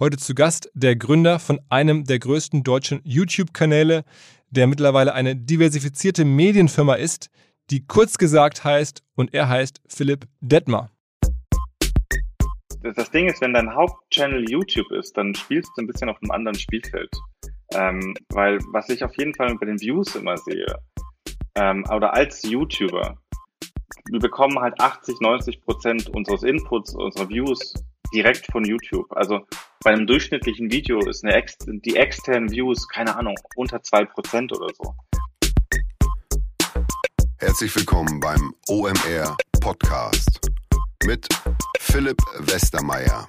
Heute zu Gast der Gründer von einem der größten deutschen YouTube-Kanäle, der mittlerweile eine diversifizierte Medienfirma ist, die kurz gesagt heißt und er heißt Philipp Detmer. Das Ding ist, wenn dein Hauptchannel YouTube ist, dann spielst du ein bisschen auf einem anderen Spielfeld. Ähm, weil was ich auf jeden Fall bei den Views immer sehe, ähm, oder als YouTuber, wir bekommen halt 80, 90 Prozent unseres Inputs, unserer Views direkt von YouTube. Also bei einem durchschnittlichen Video ist eine ex die externen Views, keine Ahnung, unter zwei Prozent oder so. Herzlich willkommen beim OMR Podcast mit Philipp Westermeier.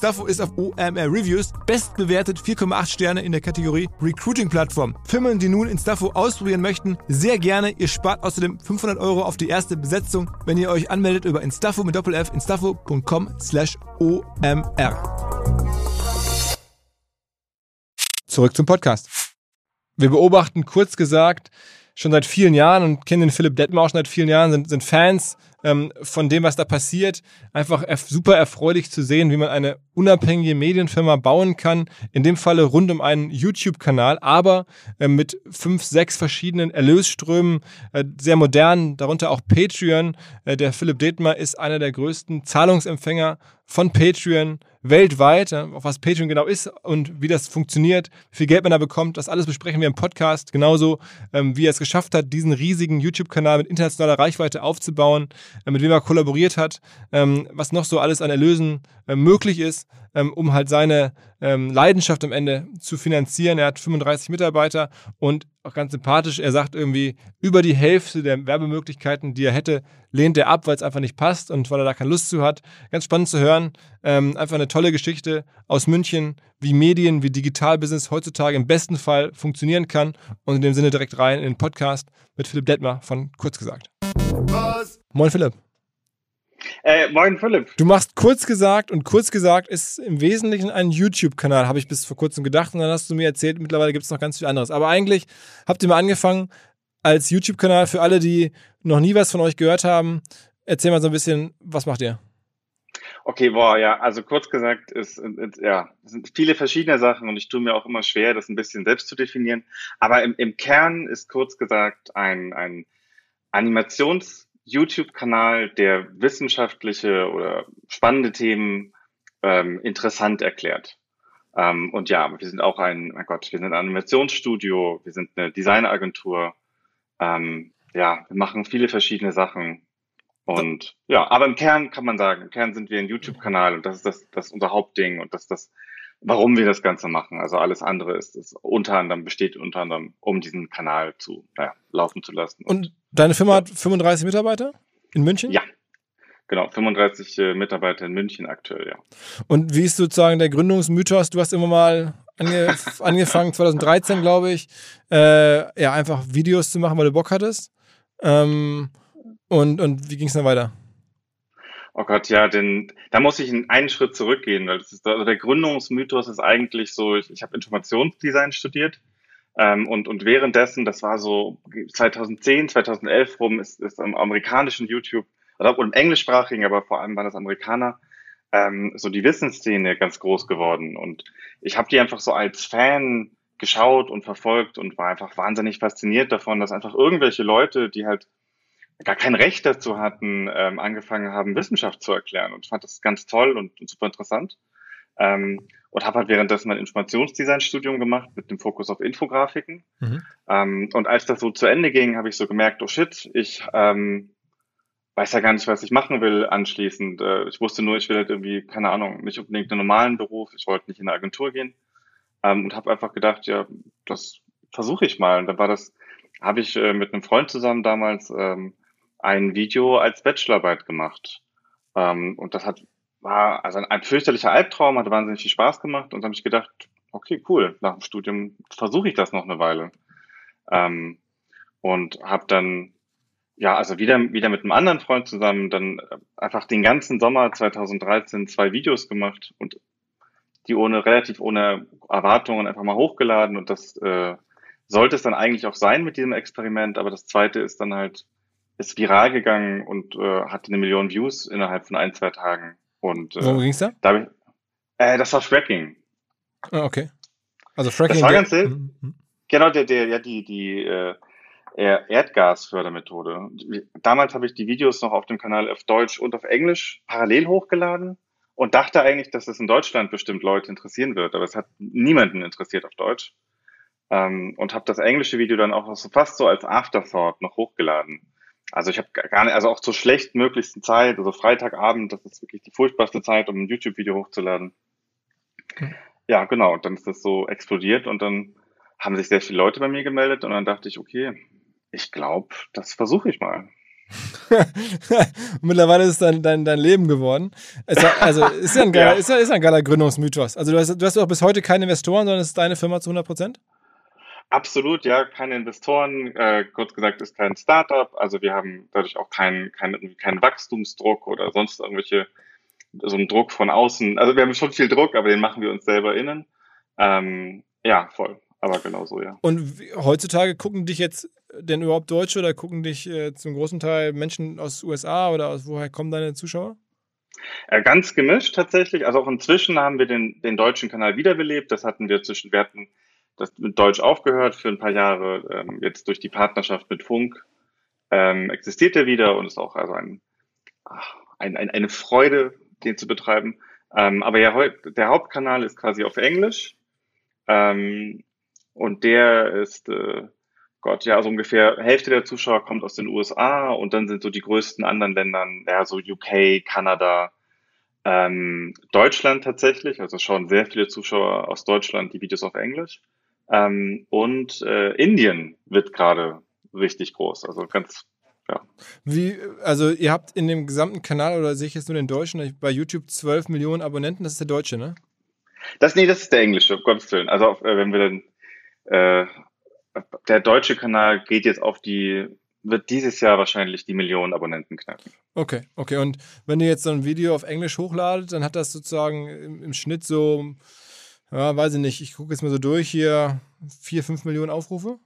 ist auf OMR Reviews bestbewertet 4,8 Sterne in der Kategorie Recruiting Plattform. Firmen, die nun Instafo ausprobieren möchten, sehr gerne. Ihr spart außerdem 500 Euro auf die erste Besetzung, wenn ihr euch anmeldet über Instafo mit Doppel-F, instafo.com slash OMR. Zurück zum Podcast. Wir beobachten kurz gesagt schon seit vielen Jahren und kennen den Philipp Detmer auch schon seit vielen Jahren, sind, sind Fans ähm, von dem, was da passiert. Einfach erf super erfreulich zu sehen, wie man eine unabhängige Medienfirma bauen kann. In dem Falle rund um einen YouTube-Kanal, aber äh, mit fünf, sechs verschiedenen Erlösströmen, äh, sehr modern, darunter auch Patreon. Äh, der Philipp Detmer ist einer der größten Zahlungsempfänger von Patreon weltweit, auch was Patreon genau ist und wie das funktioniert, wie viel Geld man da bekommt, das alles besprechen wir im Podcast. Genauso ähm, wie er es geschafft hat, diesen riesigen YouTube-Kanal mit internationaler Reichweite aufzubauen, äh, mit wem er kollaboriert hat, ähm, was noch so alles an Erlösen äh, möglich ist, ähm, um halt seine ähm, Leidenschaft am Ende zu finanzieren. Er hat 35 Mitarbeiter und auch ganz sympathisch, er sagt irgendwie, über die Hälfte der Werbemöglichkeiten, die er hätte, lehnt er ab, weil es einfach nicht passt und weil er da keine Lust zu hat. Ganz spannend zu hören. Ähm, einfach eine tolle Geschichte aus München, wie Medien, wie Digitalbusiness heutzutage im besten Fall funktionieren kann. Und in dem Sinne direkt rein in den Podcast mit Philipp Detmer von Kurz gesagt. Was? Moin Philipp. Äh, moin Philipp. Du machst kurz gesagt und kurz gesagt ist im Wesentlichen ein YouTube-Kanal, habe ich bis vor kurzem gedacht und dann hast du mir erzählt, mittlerweile gibt es noch ganz viel anderes. Aber eigentlich habt ihr mal angefangen als YouTube-Kanal für alle, die noch nie was von euch gehört haben. Erzähl mal so ein bisschen, was macht ihr? Okay, boah, ja, also kurz gesagt, ist, ist, ja, es sind viele verschiedene Sachen und ich tue mir auch immer schwer, das ein bisschen selbst zu definieren. Aber im, im Kern ist kurz gesagt ein, ein Animations- YouTube-Kanal, der wissenschaftliche oder spannende Themen ähm, interessant erklärt. Ähm, und ja, wir sind auch ein, mein Gott, wir sind ein Animationsstudio, wir sind eine Designagentur. Ähm, ja, wir machen viele verschiedene Sachen. Und ja, aber im Kern kann man sagen, im Kern sind wir ein YouTube-Kanal und das ist das, das ist unser Hauptding und das ist das, warum wir das Ganze machen. Also alles andere ist, ist unter anderem, besteht unter anderem, um diesen Kanal zu naja, laufen zu lassen. Und, und deine Firma hat 35 Mitarbeiter in München? Ja. Genau, 35 äh, Mitarbeiter in München aktuell, ja. Und wie ist sozusagen der Gründungsmythos? Du hast immer mal ange angefangen, 2013, glaube ich, äh, ja, einfach Videos zu machen, weil du Bock hattest. Ähm, und, und wie ging es dann weiter? Oh Gott, ja, denn da muss ich einen Schritt zurückgehen, weil das ist, also der Gründungsmythos ist eigentlich so, ich, ich habe Informationsdesign studiert ähm, und, und währenddessen, das war so 2010, 2011 rum, ist, ist am amerikanischen YouTube, oder im englischsprachigen, aber vor allem waren das Amerikaner, ähm, so die Wissensszene ganz groß geworden. Und ich habe die einfach so als Fan geschaut und verfolgt und war einfach wahnsinnig fasziniert davon, dass einfach irgendwelche Leute, die halt gar kein Recht dazu hatten, ähm, angefangen haben, Wissenschaft zu erklären. Und ich fand das ganz toll und, und super interessant. Ähm, und habe halt währenddessen mein Informationsdesign-Studium gemacht mit dem Fokus auf Infografiken. Mhm. Ähm, und als das so zu Ende ging, habe ich so gemerkt, oh shit, ich ähm, weiß ja gar nicht, was ich machen will anschließend. Äh, ich wusste nur, ich will halt irgendwie, keine Ahnung, nicht unbedingt einen normalen Beruf. Ich wollte nicht in eine Agentur gehen ähm, und habe einfach gedacht, ja, das versuche ich mal. Und dann war das, habe ich äh, mit einem Freund zusammen damals ähm, ein Video als Bachelorarbeit gemacht. Ähm, und das hat war also ein, ein fürchterlicher Albtraum, hat wahnsinnig viel Spaß gemacht und habe ich gedacht, okay, cool, nach dem Studium versuche ich das noch eine Weile. Ähm, und habe dann ja, also wieder, wieder mit einem anderen Freund zusammen dann einfach den ganzen Sommer 2013 zwei Videos gemacht und die ohne, relativ ohne Erwartungen einfach mal hochgeladen und das äh, sollte es dann eigentlich auch sein mit diesem Experiment, aber das zweite ist dann halt, ist viral gegangen und äh, hatte eine Million Views innerhalb von ein, zwei Tagen. Und, äh, Worum ging's da? da ich, äh, das war Fracking. Ah, okay. Also Fracking. Das war ganz mhm, mhm. Genau, der, der, ja, die, die äh, Erdgasfördermethode. Damals habe ich die Videos noch auf dem Kanal auf Deutsch und auf Englisch parallel hochgeladen und dachte eigentlich, dass es in Deutschland bestimmt Leute interessieren wird, aber es hat niemanden interessiert auf Deutsch. Ähm, und habe das englische Video dann auch so fast so als Afterthought noch hochgeladen. Also ich habe gar nicht, also auch zur schlechtmöglichsten Zeit, also Freitagabend, das ist wirklich die furchtbarste Zeit, um ein YouTube-Video hochzuladen. Okay. Ja, genau. Und dann ist das so explodiert und dann haben sich sehr viele Leute bei mir gemeldet und dann dachte ich, okay, ich glaube, das versuche ich mal. Mittlerweile ist es dein, dein, dein Leben geworden. War, also ist ja ein geiler, ja. Ist, ja, ist ein geiler Gründungsmythos. Also du hast, du hast auch bis heute keine Investoren, sondern es ist deine Firma zu 100 Prozent? Absolut, ja, keine Investoren. Äh, kurz gesagt, ist kein Startup. Also wir haben dadurch auch keinen kein, kein Wachstumsdruck oder sonst irgendwelche, so einen Druck von außen. Also wir haben schon viel Druck, aber den machen wir uns selber innen. Ähm, ja, voll. Aber genau so, ja. Und wie, heutzutage gucken dich jetzt denn überhaupt Deutsche oder gucken dich äh, zum großen Teil Menschen aus USA oder aus woher kommen deine Zuschauer? Äh, ganz gemischt tatsächlich. Also auch inzwischen haben wir den, den deutschen Kanal wiederbelebt. Das hatten wir zwischen, wir hatten das mit Deutsch aufgehört für ein paar Jahre. Ähm, jetzt durch die Partnerschaft mit Funk ähm, existiert er wieder und ist auch also ein, ein, ein, eine Freude, den zu betreiben. Ähm, aber ja, der Hauptkanal ist quasi auf Englisch. Ähm, und der ist, äh, Gott, ja, so ungefähr Hälfte der Zuschauer kommt aus den USA und dann sind so die größten anderen Ländern, ja, so UK, Kanada, ähm, Deutschland tatsächlich, also schauen sehr viele Zuschauer aus Deutschland die Videos auf Englisch. Ähm, und äh, Indien wird gerade richtig groß, also ganz ja. Wie, also ihr habt in dem gesamten Kanal, oder sehe ich jetzt nur den deutschen, bei YouTube 12 Millionen Abonnenten, das ist der deutsche, ne? Das, nee, das ist der englische, um Gottes Willen. Also äh, wenn wir dann, äh, der deutsche Kanal geht jetzt auf die, wird dieses Jahr wahrscheinlich die Millionen Abonnenten knacken. Okay, okay. Und wenn ihr jetzt so ein Video auf Englisch hochladet, dann hat das sozusagen im, im Schnitt so ja, weiß ich nicht, ich gucke jetzt mal so durch hier, vier, fünf Millionen Aufrufe?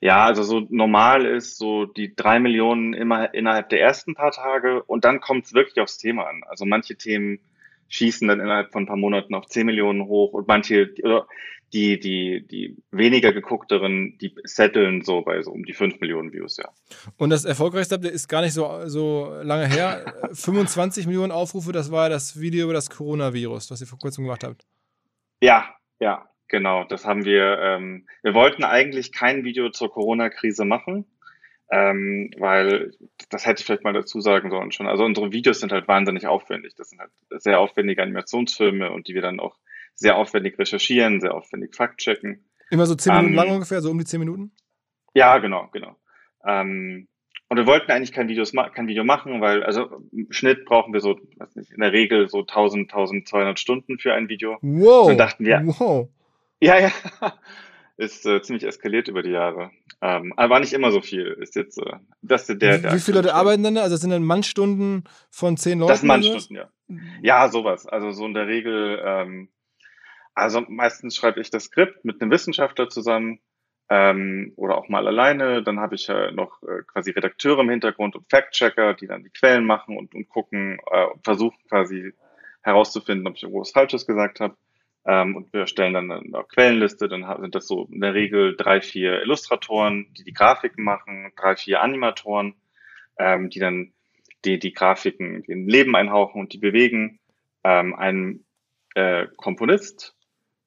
Ja, also so normal ist so die drei Millionen immer innerhalb der ersten paar Tage und dann kommt es wirklich aufs Thema an. Also manche Themen schießen dann innerhalb von ein paar Monaten auf zehn Millionen hoch und manche, die, die, die weniger geguckteren, die setteln so bei so um die fünf Millionen Views, ja. Und das erfolgreichste ist gar nicht so, so lange her. 25 Millionen Aufrufe, das war das Video über das Coronavirus, was ihr vor kurzem gemacht habt. Ja, ja, genau. Das haben wir. Ähm, wir wollten eigentlich kein Video zur Corona-Krise machen, ähm, weil das hätte ich vielleicht mal dazu sagen sollen schon. Also unsere Videos sind halt wahnsinnig aufwendig. Das sind halt sehr aufwendige Animationsfilme und die wir dann auch sehr aufwendig recherchieren, sehr aufwendig fact-checken. Immer so zehn Minuten ähm, lang ungefähr, so um die zehn Minuten? Ja, genau, genau. Ähm, und wir wollten eigentlich kein, Videos, kein Video machen, weil, also im Schnitt brauchen wir so, nicht, in der Regel so 1000, 1200 Stunden für ein Video. Wow. Und dann dachten wir, wow. Ja, ja. Ist äh, ziemlich eskaliert über die Jahre. Ähm, aber war nicht immer so viel. Ist jetzt, äh, das der, der Wie viele Leute arbeiten denn da? Also sind dann Mannstunden von zehn Leuten? Das sind Mannstunden, ja. Ja, sowas. Also so in der Regel, ähm, also meistens schreibe ich das Skript mit einem Wissenschaftler zusammen ähm, oder auch mal alleine. Dann habe ich äh, noch äh, quasi Redakteure im Hintergrund und Fact-Checker, die dann die Quellen machen und, und gucken äh, und versuchen quasi herauszufinden, ob ich irgendwas Falsches gesagt habe. Ähm, und wir stellen dann eine Quellenliste, dann sind das so in der Regel drei, vier Illustratoren, die die Grafiken machen, drei, vier Animatoren, ähm, die dann die, die Grafiken in Leben einhauchen und die bewegen. Ähm, ein äh, Komponist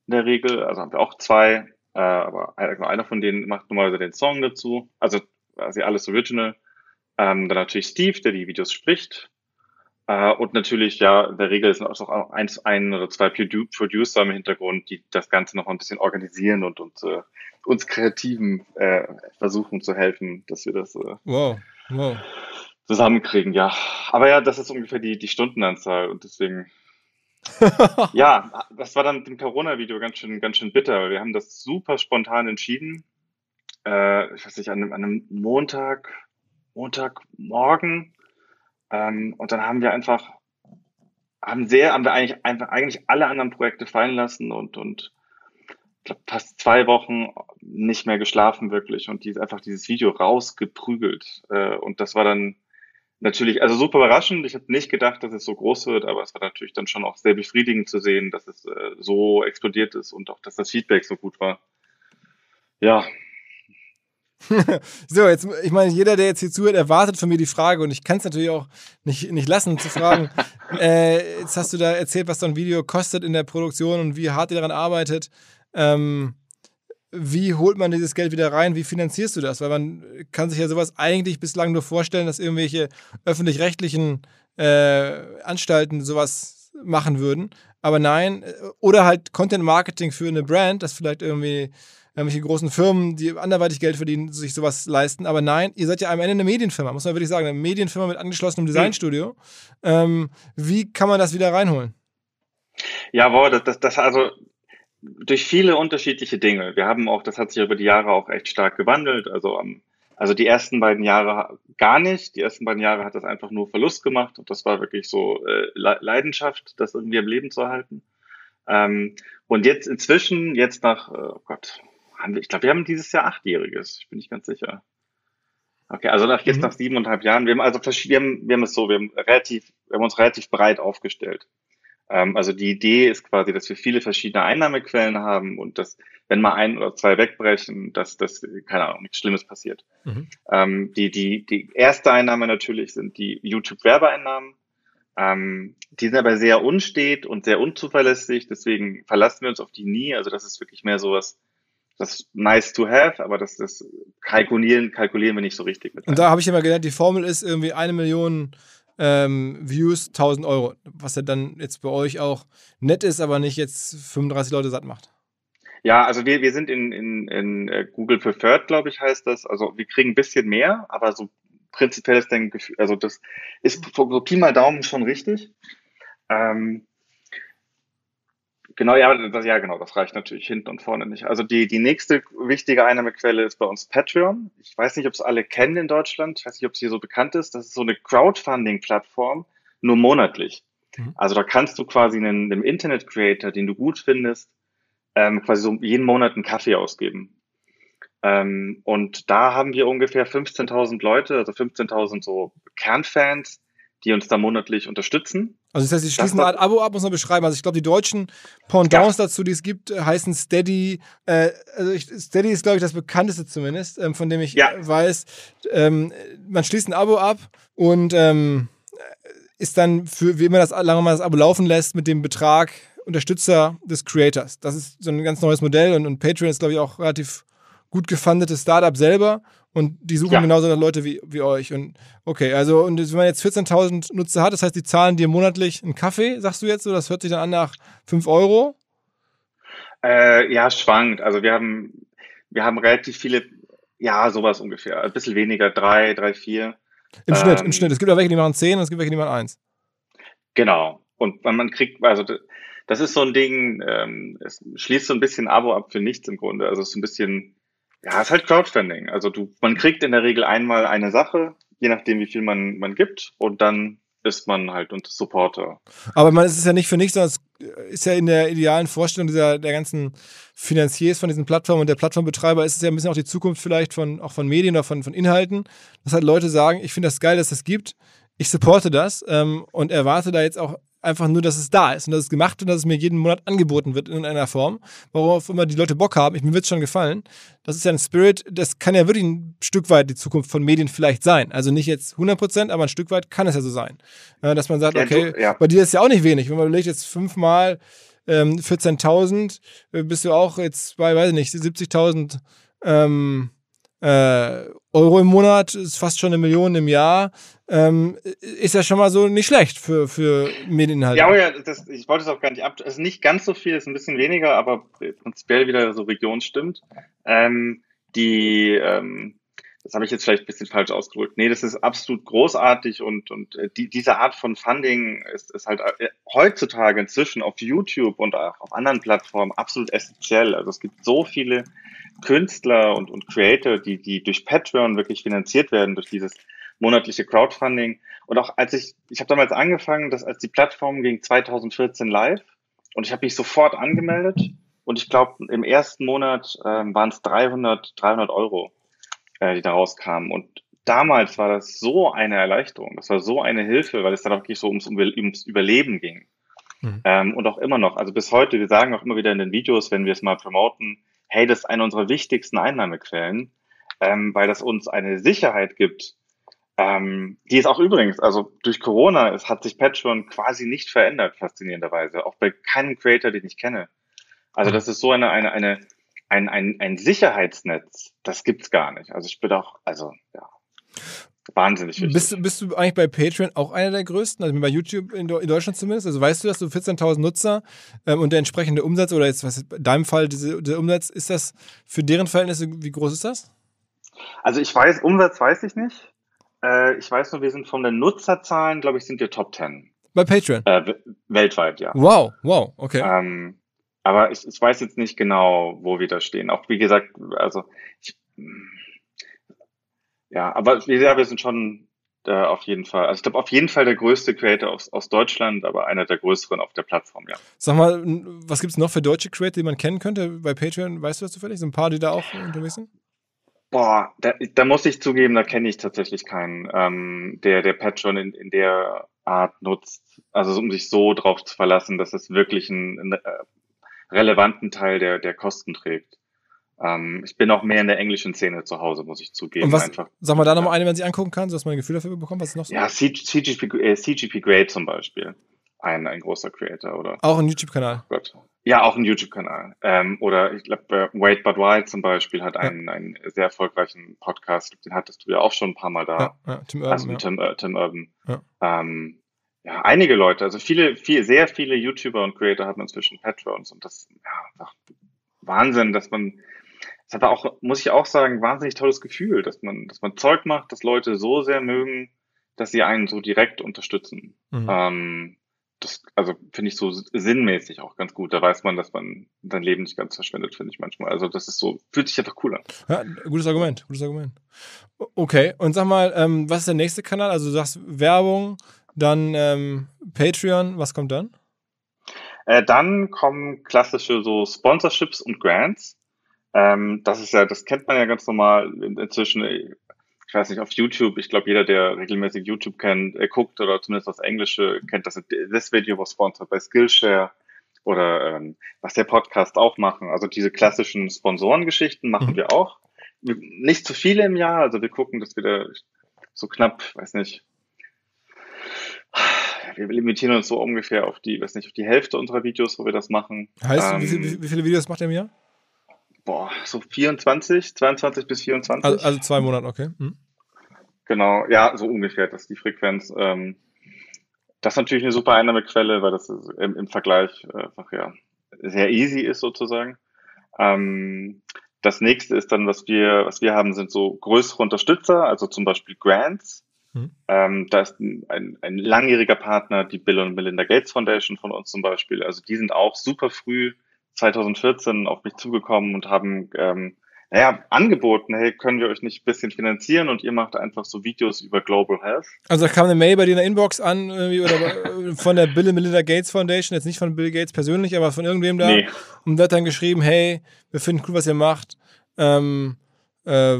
in der Regel, also haben wir auch zwei, äh, aber einer von denen macht normalerweise den Song dazu, also quasi alles Original. Ähm, dann natürlich Steve, der die Videos spricht. Äh, und natürlich, ja, in der Regel sind auch ein, ein oder zwei Producer im Hintergrund, die das Ganze noch ein bisschen organisieren und, und äh, uns Kreativen äh, versuchen zu helfen, dass wir das äh, wow. Wow. zusammenkriegen. Ja, aber ja, das ist ungefähr die, die Stundenanzahl und deswegen ja, das war dann mit dem Corona-Video ganz schön, ganz schön bitter. Wir haben das super spontan entschieden. Äh, ich weiß nicht, an einem, an einem Montag, Montagmorgen. Ähm, und dann haben wir einfach, haben sehr, haben wir eigentlich einfach eigentlich alle anderen Projekte fallen lassen und, und glaub, fast zwei Wochen nicht mehr geschlafen wirklich und die einfach dieses Video rausgeprügelt. Äh, und das war dann natürlich, also super überraschend. Ich habe nicht gedacht, dass es so groß wird, aber es war natürlich dann schon auch sehr befriedigend zu sehen, dass es äh, so explodiert ist und auch, dass das Feedback so gut war. Ja. so, jetzt, ich meine, jeder, der jetzt hier zuhört, erwartet von mir die Frage und ich kann es natürlich auch nicht, nicht lassen zu fragen. äh, jetzt hast du da erzählt, was so ein Video kostet in der Produktion und wie hart ihr daran arbeitet. Ähm, wie holt man dieses Geld wieder rein? Wie finanzierst du das? Weil man kann sich ja sowas eigentlich bislang nur vorstellen, dass irgendwelche öffentlich-rechtlichen äh, Anstalten sowas machen würden. Aber nein, äh, oder halt Content Marketing für eine Brand, das vielleicht irgendwie irgendwelche großen Firmen, die anderweitig Geld verdienen, sich sowas leisten. Aber nein, ihr seid ja am Ende eine Medienfirma, muss man wirklich sagen, eine Medienfirma mit angeschlossenem Designstudio. Ähm, wie kann man das wieder reinholen? Jawohl, das, das, das also durch viele unterschiedliche Dinge. Wir haben auch, das hat sich über die Jahre auch echt stark gewandelt. Also, um, also die ersten beiden Jahre gar nicht. Die ersten beiden Jahre hat das einfach nur Verlust gemacht und das war wirklich so äh, Leidenschaft, das irgendwie am Leben zu halten. Ähm, und jetzt inzwischen, jetzt nach, äh, oh Gott, haben wir, ich glaube, wir haben dieses Jahr achtjähriges. Ich bin nicht ganz sicher. Okay, also nach, jetzt mhm. nach siebeneinhalb Jahren. Wir haben also wir haben, wir haben es so, wir haben relativ, wir haben uns relativ breit aufgestellt. Ähm, also die Idee ist quasi, dass wir viele verschiedene Einnahmequellen haben und dass, wenn mal ein oder zwei wegbrechen, dass das, keine Ahnung, nichts Schlimmes passiert. Mhm. Ähm, die, die, die erste Einnahme natürlich sind die YouTube-Werbeeinnahmen. Ähm, die sind aber sehr unstet und sehr unzuverlässig, deswegen verlassen wir uns auf die nie. Also das ist wirklich mehr sowas, das nice to have, aber das, das kalkulieren, kalkulieren wir nicht so richtig mit. Und da habe ich immer gelernt, die Formel ist irgendwie eine Million ähm, Views 1000 Euro, was ja dann jetzt bei euch auch nett ist, aber nicht jetzt 35 Leute satt macht. Ja, also wir, wir sind in, in, in äh, Google Preferred, glaube ich, heißt das. Also wir kriegen ein bisschen mehr, aber so prinzipiell ist dein Gefühl, also das ist so Pi mal Daumen schon richtig. Ähm, Genau, ja, das, ja, genau, das reicht natürlich hinten und vorne nicht. Also die, die nächste wichtige Einnahmequelle ist bei uns Patreon. Ich weiß nicht, ob es alle kennen in Deutschland. Ich weiß nicht, ob es hier so bekannt ist. Das ist so eine Crowdfunding-Plattform, nur monatlich. Mhm. Also da kannst du quasi einen, einem Internet-Creator, den du gut findest, ähm, quasi so jeden Monat einen Kaffee ausgeben. Ähm, und da haben wir ungefähr 15.000 Leute, also 15.000 so Kernfans, die uns da monatlich unterstützen. Also das heißt, sie schließen eine Art Abo ab, muss man beschreiben. Also ich glaube, die deutschen Pendants ja. dazu, die es gibt, heißen Steady. Äh, also ich, Steady ist, glaube ich, das bekannteste zumindest, ähm, von dem ich ja. weiß. Ähm, man schließt ein Abo ab und ähm, ist dann für, wie immer das, lange man das Abo laufen lässt, mit dem Betrag Unterstützer des Creators. Das ist so ein ganz neues Modell und, und Patreon ist, glaube ich, auch relativ gut gefundetes Startup selber und die suchen ja. genauso nach Leute wie, wie euch. Und okay, also und wenn man jetzt 14.000 Nutzer hat, das heißt, die zahlen dir monatlich einen Kaffee, sagst du jetzt so? Das hört sich dann an nach 5 Euro? Äh, ja, schwankt. Also wir haben, wir haben relativ viele, ja, sowas ungefähr. Ein bisschen weniger, drei, drei, vier. Im ähm, Schnitt, im Schnitt. Es gibt auch welche, die machen 10 und es gibt welche, die machen 1. Genau. Und man kriegt, also das ist so ein Ding, ähm, es schließt so ein bisschen Abo ab für nichts im Grunde. Also es ist so ein bisschen ja, es ist halt Crowdfunding. Also du, man kriegt in der Regel einmal eine Sache, je nachdem, wie viel man, man gibt, und dann ist man halt unter Supporter. Aber man ist es ja nicht für nichts, sondern es ist ja in der idealen Vorstellung dieser, der ganzen Finanziers von diesen Plattformen und der Plattformbetreiber ist es ja ein bisschen auch die Zukunft vielleicht von, auch von Medien oder von, von Inhalten, dass halt Leute sagen, ich finde das geil, dass es das gibt, ich supporte das ähm, und erwarte da jetzt auch einfach nur, dass es da ist und dass es gemacht wird und dass es mir jeden Monat angeboten wird in irgendeiner Form, worauf immer die Leute Bock haben. Ich, mir wird es schon gefallen. Das ist ja ein Spirit, das kann ja wirklich ein Stück weit die Zukunft von Medien vielleicht sein. Also nicht jetzt 100 Prozent, aber ein Stück weit kann es ja so sein. Ja, dass man sagt, ja, okay, du, ja. bei dir ist ja auch nicht wenig. Wenn man überlegt, jetzt fünfmal ähm, 14.000, äh, bist du auch jetzt bei, weiß ich nicht, 70.000 ähm, äh, Euro im Monat, ist fast schon eine Million im Jahr, ähm, ist ja schon mal so nicht schlecht für, für Medieninhalte. Ja, ja, das, ich wollte es auch gar nicht ab. Es ist nicht ganz so viel, ist ein bisschen weniger, aber prinzipiell wieder so Region stimmt. Ähm, die, ähm, das habe ich jetzt vielleicht ein bisschen falsch ausgedrückt. Nee, das ist absolut großartig und, und äh, die, diese Art von Funding ist, ist halt äh, heutzutage inzwischen auf YouTube und auch auf anderen Plattformen absolut essentiell. Also es gibt so viele Künstler und, und Creator, die, die durch Patreon wirklich finanziert werden, durch dieses monatliche Crowdfunding. Und auch als ich, ich habe damals angefangen, dass als die Plattform ging 2014 live und ich habe mich sofort angemeldet und ich glaube im ersten Monat ähm, waren es 300, 300 Euro, äh, die da rauskamen. Und damals war das so eine Erleichterung, das war so eine Hilfe, weil es dann auch wirklich so ums, ums Überleben ging. Mhm. Ähm, und auch immer noch, also bis heute, wir sagen auch immer wieder in den Videos, wenn wir es mal promoten, hey, das ist eine unserer wichtigsten Einnahmequellen, ähm, weil das uns eine Sicherheit gibt, ähm, die ist auch übrigens, also durch Corona es hat sich Patreon quasi nicht verändert, faszinierenderweise, auch bei keinem Creator, den ich kenne. Also das ist so eine, eine, eine, ein, ein, ein Sicherheitsnetz, das gibt's gar nicht. Also ich bin auch, also ja, wahnsinnig wichtig. Bist, du, bist du eigentlich bei Patreon auch einer der größten, also bei YouTube in, in Deutschland zumindest? Also weißt du, dass du 14.000 Nutzer ähm, und der entsprechende Umsatz oder jetzt was in deinem Fall diese, der Umsatz, ist das für deren Verhältnisse, wie groß ist das? Also ich weiß, Umsatz weiß ich nicht. Äh, ich weiß nur, wir sind von den Nutzerzahlen, glaube ich, sind wir Top 10. Bei Patreon? Äh, weltweit, ja. Wow, wow, okay. Ähm, aber ich, ich weiß jetzt nicht genau, wo wir da stehen. Auch wie gesagt, also ich, ja, aber ja, wir sind schon äh, auf jeden Fall. Also ich glaube auf jeden Fall der größte Creator aus, aus Deutschland, aber einer der größeren auf der Plattform, ja. Sag mal, was gibt es noch für deutsche Creator, die man kennen könnte bei Patreon? Weißt du das zufällig? Sind ein paar, die da auch unterwegs sind? Boah, da, da muss ich zugeben, da kenne ich tatsächlich keinen, ähm, der der Patreon in, in der Art nutzt. Also um sich so drauf zu verlassen, dass es wirklich einen, einen äh, relevanten Teil der, der Kosten trägt. Ähm, ich bin auch mehr in der englischen Szene zu Hause, muss ich zugeben. Und was, einfach, sag mal da nochmal eine, wenn sie angucken kann, sodass man ein Gefühl dafür bekommt, was ist noch so? Ja, CGP, äh, CGP Grade zum Beispiel. Ein, ein großer Creator, oder? Auch ein YouTube-Kanal. Gott. Ja, auch ein YouTube-Kanal. Ähm, oder ich glaube, äh, Wait But Why zum Beispiel hat einen, ja. einen sehr erfolgreichen Podcast. Den hattest du ja auch schon ein paar Mal da. Ja, ja Tim Urban. Also ja. Tim, äh, Tim Urban. Ja. Ähm, ja, einige Leute, also viele, viel, sehr viele YouTuber und Creator haben inzwischen Patrons und das, ja, einfach Wahnsinn, dass man, das hat auch, muss ich auch sagen, wahnsinnig tolles Gefühl, dass man, dass man Zeug macht, dass Leute so sehr mögen, dass sie einen so direkt unterstützen. Mhm. Ähm, das, also finde ich so sinnmäßig auch ganz gut. Da weiß man, dass man sein Leben nicht ganz verschwendet, finde ich manchmal. Also das ist so, fühlt sich einfach cool an. Ja, gutes Argument, gutes Argument. Okay, und sag mal, ähm, was ist der nächste Kanal? Also du sagst Werbung, dann ähm, Patreon, was kommt dann? Äh, dann kommen klassische so Sponsorships und Grants. Ähm, das ist ja, das kennt man ja ganz normal inzwischen ich weiß nicht, auf YouTube, ich glaube, jeder, der regelmäßig YouTube kennt, äh, guckt oder zumindest das Englische kennt, dass this video was sponsored by Skillshare oder ähm, was der Podcast auch machen. Also diese klassischen Sponsorengeschichten machen mhm. wir auch. Nicht zu viele im Jahr, also wir gucken, dass wir da so knapp, weiß nicht, wir limitieren uns so ungefähr auf die, weiß nicht, auf die Hälfte unserer Videos, wo wir das machen. Heißt, ähm, wie, viele, wie viele Videos macht ihr im Jahr? boah, so 24, 22 bis 24. Also, also zwei Monate, okay. Hm. Genau, ja, so ungefähr, das ist die Frequenz. Ähm, das ist natürlich eine super Einnahmequelle, weil das im, im Vergleich einfach ja sehr easy ist sozusagen. Ähm, das nächste ist dann, was wir, was wir haben, sind so größere Unterstützer, also zum Beispiel Grants. Hm. Ähm, da ist ein, ein langjähriger Partner, die Bill und Melinda Gates Foundation von uns zum Beispiel. Also die sind auch super früh 2014 auf mich zugekommen und haben ähm, naja, angeboten, hey, können wir euch nicht ein bisschen finanzieren und ihr macht einfach so Videos über Global Health. Also da kam eine Mail bei dir in der Inbox an, oder von der Bill and Melinda Gates Foundation, jetzt nicht von Bill Gates persönlich, aber von irgendwem da. Nee. Und da hat dann geschrieben, hey, wir finden cool, was ihr macht. Ähm, äh,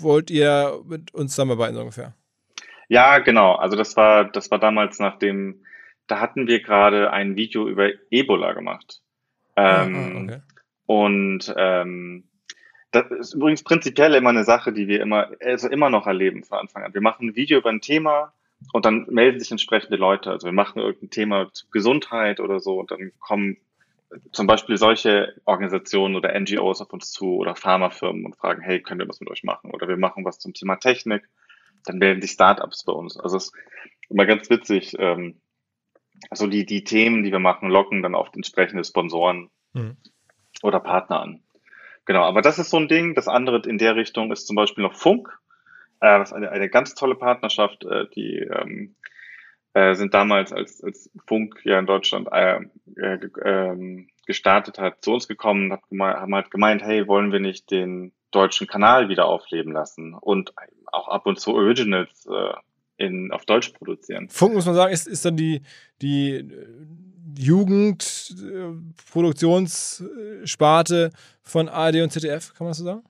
wollt ihr mit uns zusammenarbeiten so ungefähr? Ja, genau. Also das war, das war damals nach dem da hatten wir gerade ein Video über Ebola gemacht. Ähm, ah, okay. Und ähm, das ist übrigens prinzipiell immer eine Sache, die wir immer, also immer noch erleben von Anfang an. Wir machen ein Video über ein Thema und dann melden sich entsprechende Leute. Also wir machen irgendein Thema zu Gesundheit oder so und dann kommen zum Beispiel solche Organisationen oder NGOs auf uns zu oder Pharmafirmen und fragen, hey, können wir was mit euch machen? Oder wir machen was zum Thema Technik. Dann melden sich Startups bei uns. Also es ist immer ganz witzig. Ähm, also die, die Themen, die wir machen, locken dann oft entsprechende Sponsoren mhm. oder Partner an. Genau, aber das ist so ein Ding. Das andere in der Richtung ist zum Beispiel noch Funk. Äh, das ist eine, eine ganz tolle Partnerschaft, äh, die ähm, äh, sind damals, als, als Funk ja in Deutschland äh, äh, äh, gestartet hat, zu uns gekommen, hat haben halt gemeint, hey, wollen wir nicht den deutschen Kanal wieder aufleben lassen und auch ab und zu Originals äh, in, auf Deutsch produzieren. Funk, muss man sagen, ist, ist dann die, die Jugendproduktionssparte von ARD und ZDF, kann man das so sagen?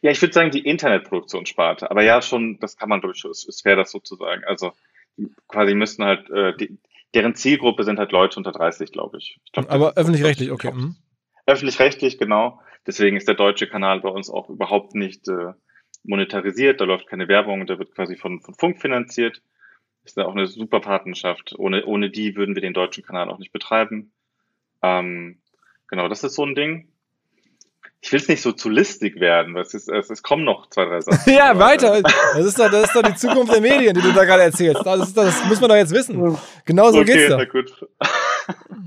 Ja, ich würde sagen, die Internetproduktionssparte. Aber ja, schon, das kann man durch, es wäre das sozusagen. Also quasi müssten halt, äh, die, deren Zielgruppe sind halt Leute unter 30, glaube ich. ich glaub, Aber öffentlich-rechtlich, okay. Mhm. Öffentlich-rechtlich, genau. Deswegen ist der deutsche Kanal bei uns auch überhaupt nicht äh, monetarisiert. Da läuft keine Werbung, der wird quasi von, von Funk finanziert ist auch eine super Partnerschaft. Ohne, ohne die würden wir den deutschen Kanal auch nicht betreiben. Ähm, genau, das ist so ein Ding. Ich will es nicht so zu listig werden, weil es, ist, es, es kommen noch zwei, drei Sachen. ja, weiter. Das ist, doch, das ist doch die Zukunft der Medien, die du da gerade erzählst. Das, ist das muss man doch jetzt wissen. Genau so okay, geht's doch. Ja, gut.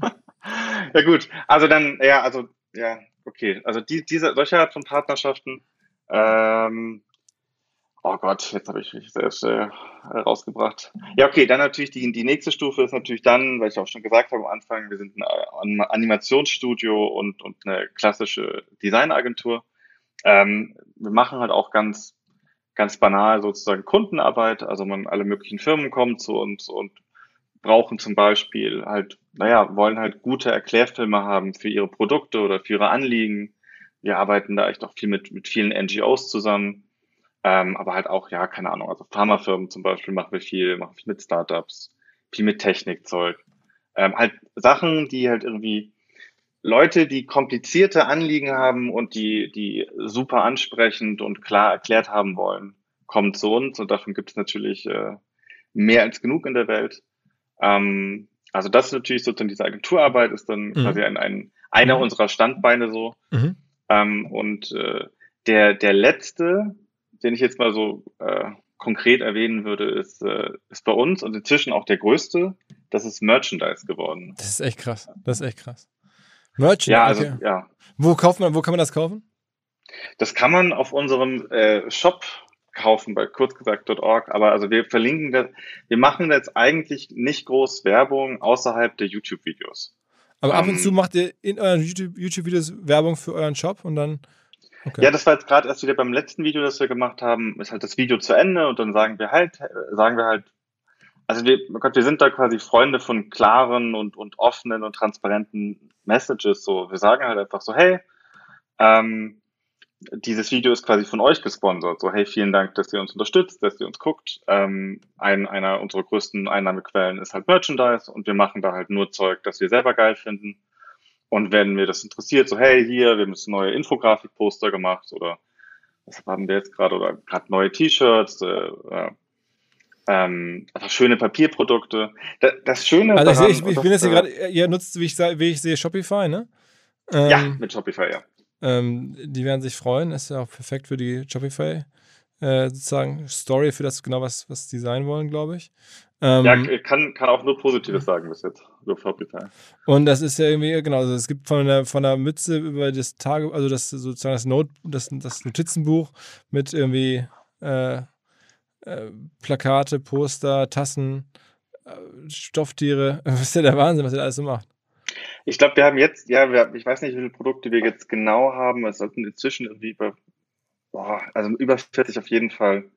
ja, gut. Also dann, ja, also, ja, okay. Also die, diese, solche Art von Partnerschaften, ähm, Oh Gott, jetzt habe ich mich selbst äh, rausgebracht. Ja, okay, dann natürlich die, die nächste Stufe ist natürlich dann, weil ich auch schon gesagt habe am Anfang, wir sind ein Animationsstudio und, und eine klassische Designagentur. Ähm, wir machen halt auch ganz, ganz banal sozusagen Kundenarbeit. Also man, alle möglichen Firmen kommen zu uns und brauchen zum Beispiel halt, naja, wollen halt gute Erklärfilme haben für ihre Produkte oder für ihre Anliegen. Wir arbeiten da echt auch viel mit, mit vielen NGOs zusammen ähm, aber halt auch, ja, keine Ahnung, also Pharmafirmen zum Beispiel machen wir viel, machen viel mit Startups, viel mit Technikzeug. Ähm, halt Sachen, die halt irgendwie Leute, die komplizierte Anliegen haben und die, die super ansprechend und klar erklärt haben wollen, kommen zu uns und davon gibt es natürlich äh, mehr als genug in der Welt. Ähm, also das ist natürlich sozusagen diese Agenturarbeit ist dann mhm. quasi ein, ein einer mhm. unserer Standbeine so. Mhm. Ähm, und äh, der, der letzte, den ich jetzt mal so äh, konkret erwähnen würde, ist, äh, ist bei uns und inzwischen auch der größte. Das ist Merchandise geworden. Das ist echt krass. Das ist echt krass. Merchandise. Ja, also okay. ja. Wo kauft man, wo kann man das kaufen? Das kann man auf unserem äh, Shop kaufen bei kurzgesagt.org, aber also wir verlinken das, wir machen jetzt eigentlich nicht groß Werbung außerhalb der YouTube-Videos. Aber ab und ähm, zu macht ihr in euren YouTube-Videos Werbung für euren Shop und dann Okay. Ja, das war jetzt gerade erst wieder beim letzten Video, das wir gemacht haben, ist halt das Video zu Ende und dann sagen wir halt, sagen wir halt, also wir, oh Gott, wir sind da quasi Freunde von klaren und, und offenen und transparenten Messages. So, wir sagen halt einfach so, hey, ähm, dieses Video ist quasi von euch gesponsert. So, hey, vielen Dank, dass ihr uns unterstützt, dass ihr uns guckt. Ähm, ein, einer unserer größten Einnahmequellen ist halt Merchandise und wir machen da halt nur Zeug, das wir selber geil finden. Und wenn mir das interessiert, so hey, hier, wir haben jetzt neue Infografik-Poster gemacht oder was haben wir jetzt gerade oder gerade neue T-Shirts, äh, ähm, einfach schöne Papierprodukte. Das, das Schöne Also daran, ich, ich, ich bin jetzt hier gerade, ihr nutzt, wie ich, wie ich sehe, Shopify, ne? Ähm, ja, mit Shopify, ja. Ähm, die werden sich freuen, ist ja auch perfekt für die Shopify äh, sozusagen Story für das genau was was die sein wollen, glaube ich. Ähm, ja, kann, kann auch nur Positives sagen bis jetzt über. Und das ist ja irgendwie, genau, also es gibt von der, von der Mütze über das Tage, also das sozusagen das Note, das, das Notizenbuch mit irgendwie äh, äh, Plakate, Poster, Tassen, äh, Stofftiere. Das ist ja der Wahnsinn, was ihr da alles so macht. Ich glaube, wir haben jetzt, ja, wir, ich weiß nicht, wie viele Produkte wir jetzt genau haben. Es sollten inzwischen irgendwie über, boah, also über 40 auf jeden Fall.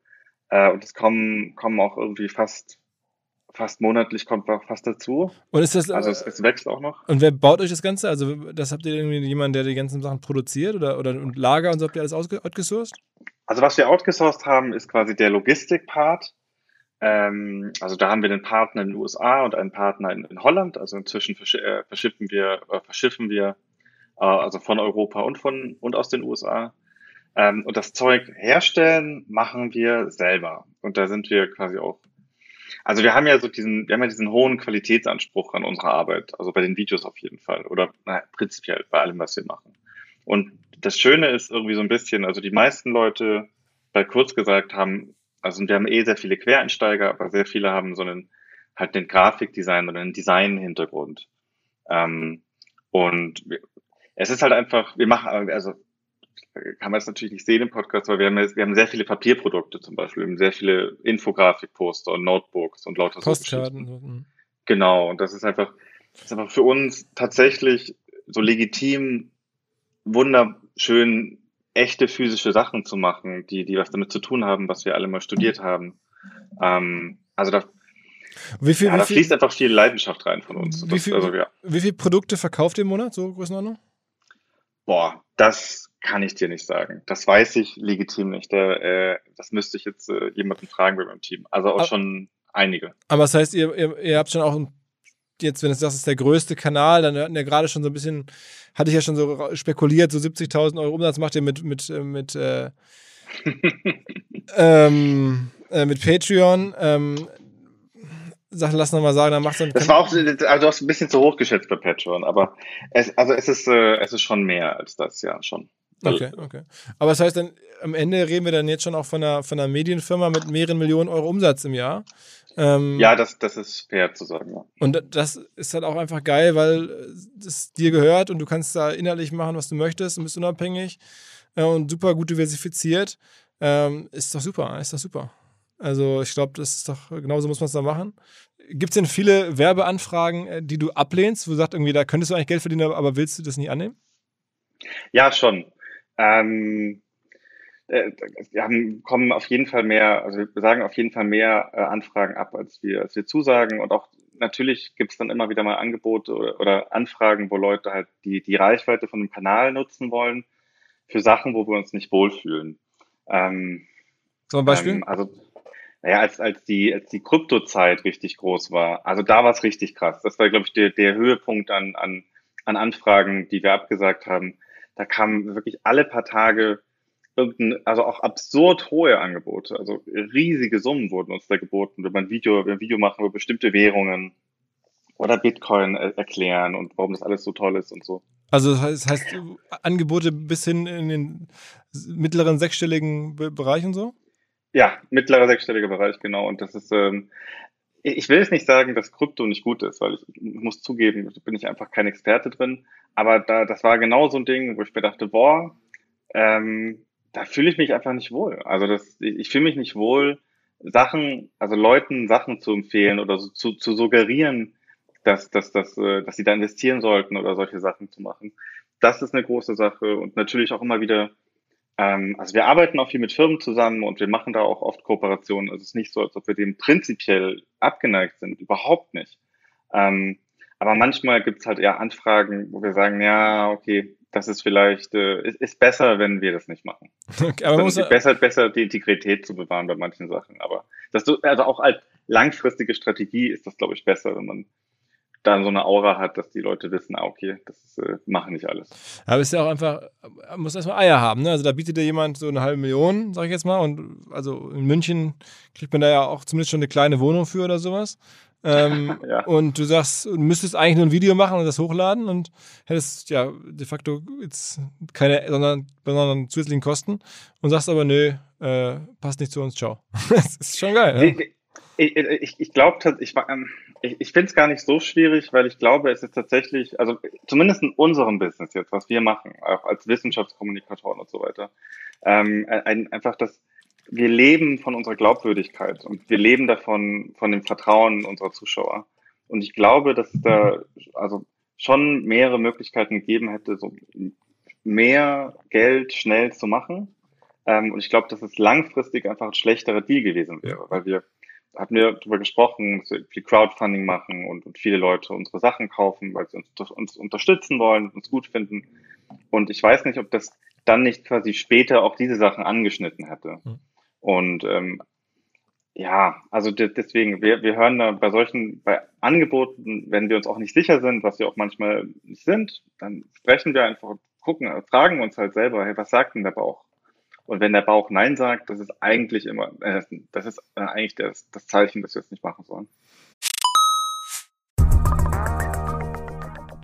Äh, und es kommen, kommen auch irgendwie fast fast monatlich kommt auch fast dazu. Und ist das, also es, es, wächst auch noch. Und wer baut euch das Ganze? Also das habt ihr irgendwie jemanden, der die ganzen Sachen produziert oder, oder und Lager und so habt ihr alles outgesourced? Also was wir outgesourced haben, ist quasi der Logistik-Part. Ähm, also da haben wir einen Partner in den USA und einen Partner in, in Holland. Also inzwischen versch äh, verschiffen wir, äh, verschiffen wir äh, also von Europa und von und aus den USA. Ähm, und das Zeug herstellen machen wir selber. Und da sind wir quasi auch. Also wir haben ja so diesen, wir haben ja diesen hohen Qualitätsanspruch an unsere Arbeit. Also bei den Videos auf jeden Fall oder na, prinzipiell bei allem, was wir machen. Und das Schöne ist irgendwie so ein bisschen, also die meisten Leute, bei kurz gesagt, haben also wir haben eh sehr viele Quereinsteiger, aber sehr viele haben so einen halt den Grafikdesign oder einen Design-Hintergrund. Ähm, und es ist halt einfach, wir machen, also kann man es natürlich nicht sehen im Podcast, weil wir haben, wir haben sehr viele Papierprodukte zum Beispiel, sehr viele Infografik-Poster und Notebooks und lauter Postkarten. So mhm. genau, und das ist einfach, das ist einfach für uns tatsächlich so legitim, wunderschön echte physische Sachen zu machen, die, die was damit zu tun haben, was wir alle mal studiert haben. Ähm, also da, wie viel, ja, wie da viel, fließt einfach viel Leidenschaft rein von uns. Wie, Das- viel, also, ja. wie viele Produkte verkauft ihr im Monat, so Größenordnung? Boah, das kann ich dir nicht sagen. Das weiß ich legitim nicht. Da, äh, das müsste ich jetzt äh, jemanden fragen bei meinem Team. Also auch Ah. schon einige. Aber das heißt, ihr, ihr, ihr habt schon auch, ein- jetzt, wenn du sagst, das ist der größte Kanal, dann hatten ja gerade schon so ein bisschen, hatte ich ja schon so spekuliert, so 70.000 Euro Umsatz macht ihr mit, mit, äh, mit, äh, ähm, äh, mit Patreon. Ähm, sag, lass noch mal sagen, dann macht ein Das war auch, also du hast ein bisschen zu hoch geschätzt bei Patreon, aber es, also es ist, äh, es ist schon mehr als das, ja, schon. Okay, okay. Aber das heißt dann, am Ende reden wir dann jetzt schon auch von einer, von einer Medienfirma mit mehreren Millionen Euro Umsatz im Jahr. Ähm, Ja, das, das ist fair zu sagen, ja. Und das ist halt auch einfach geil, weil es dir gehört und du kannst da inhaltlich machen, was du möchtest und bist unabhängig äh, und super gut diversifiziert. Ähm, ist doch super, ist doch super. Also ich glaube, das ist doch, genauso muss man es da machen. Gibt es denn viele Werbeanfragen, äh, die du ablehnst, wo du sagst, irgendwie, da könntest du eigentlich Geld verdienen, aber willst du das nicht annehmen? Ja, schon. Ähm, äh, wir haben, kommen auf jeden Fall mehr, also wir sagen auf jeden Fall mehr äh, Anfragen ab, als wir, als wir zusagen. Und auch natürlich gibt es dann immer wieder mal Angebote oder, oder Anfragen, wo Leute halt die, die Reichweite von dem Kanal nutzen wollen für Sachen, wo wir uns nicht wohlfühlen. Ähm, ein Beispiel? ähm, also, naja, als, als die, als die Kryptozeit richtig groß war, also da war es richtig krass. Das war, glaube ich, der, der Höhepunkt an, an, an Anfragen, die wir abgesagt haben. Da kamen wirklich alle paar Tage irgendein, also auch absurd hohe Angebote. Also riesige Summen wurden uns da geboten, wenn man ein Video, wenn wir ein Video machen über bestimmte Währungen oder Bitcoin erklären und warum das alles so toll ist und so. Also das heißt, das heißt Angebote bis hin in den mittleren sechsstelligen Be Bereich und so? Ja, mittlerer sechsstelliger Bereich, genau. Und das ist, ähm, ich will jetzt nicht sagen, dass Krypto nicht gut ist, weil ich, ich muss zugeben, da bin ich einfach kein Experte drin. Aber da, das war genau so ein Ding, wo ich mir dachte, boah, ähm, da fühle ich mich einfach nicht wohl. Also das, ich, ich fühle mich nicht wohl, Sachen, also Leuten Sachen zu empfehlen oder so, zu, zu suggerieren, dass, dass, dass, äh, dass sie da investieren sollten oder solche Sachen zu machen. Das ist eine große Sache und natürlich auch immer wieder, ähm, also wir arbeiten auch viel mit Firmen zusammen und wir machen da auch oft Kooperationen. Also es ist nicht so, als ob wir dem prinzipiell abgeneigt sind, überhaupt nicht. Ähm, aber manchmal gibt es halt eher Anfragen, wo wir sagen, ja, okay, das ist vielleicht, äh, ist, ist besser, wenn wir das nicht machen. Okay, aber muss, besser, besser die Integrität zu bewahren bei manchen Sachen. Aber das, so- also auch als langfristige Strategie ist das, glaube ich, besser, wenn man dann so eine Aura hat, dass die Leute wissen, ah, okay, das äh, machen nicht alles. Aber es ist ja auch einfach, man muss erstmal Eier haben. Ne? Also da bietet dir jemand so eine halbe Million, sag ich jetzt mal. Und also in München kriegt man da ja auch zumindest schon eine kleine Wohnung für oder sowas. Ähm, Ja. Und du sagst, du müsstest eigentlich nur ein Video machen und das hochladen und hättest ja de facto jetzt keine, sondern, sondern zusätzlichen Kosten und sagst aber, nö, äh, passt nicht zu uns, ciao. das ist schon geil. Ne? Ich, ich, ich, ich glaube, ich, ähm, ich, ich finde es gar nicht so schwierig, weil ich glaube, es ist tatsächlich, also zumindest in unserem Business jetzt, was wir machen, auch als Wissenschaftskommunikatoren und so weiter, ähm, ein, einfach das, wir leben von unserer Glaubwürdigkeit und wir leben davon, von dem Vertrauen unserer Zuschauer. Und ich glaube, dass es da also schon mehrere Möglichkeiten gegeben hätte, so mehr Geld schnell zu machen. Ähm, und ich glaube, dass es langfristig einfach ein schlechterer Deal gewesen wäre, weil wir hatten wir darüber gesprochen, dass wir viel Crowdfunding machen und, und viele Leute unsere Sachen kaufen, weil sie uns, uns unterstützen wollen, uns gut finden. Und ich weiß nicht, ob das dann nicht quasi später auch diese Sachen angeschnitten hätte. Hm. Und ähm, Ja, also deswegen, wir, wir hören da bei solchen, bei Angeboten, wenn wir uns auch nicht sicher sind, was wir auch manchmal nicht sind, dann sprechen wir einfach, gucken, fragen uns halt selber, hey, was sagt denn der Bauch? Und wenn der Bauch Nein sagt, das ist eigentlich immer, äh, das ist äh, eigentlich das, das Zeichen, dass wir es nicht machen sollen.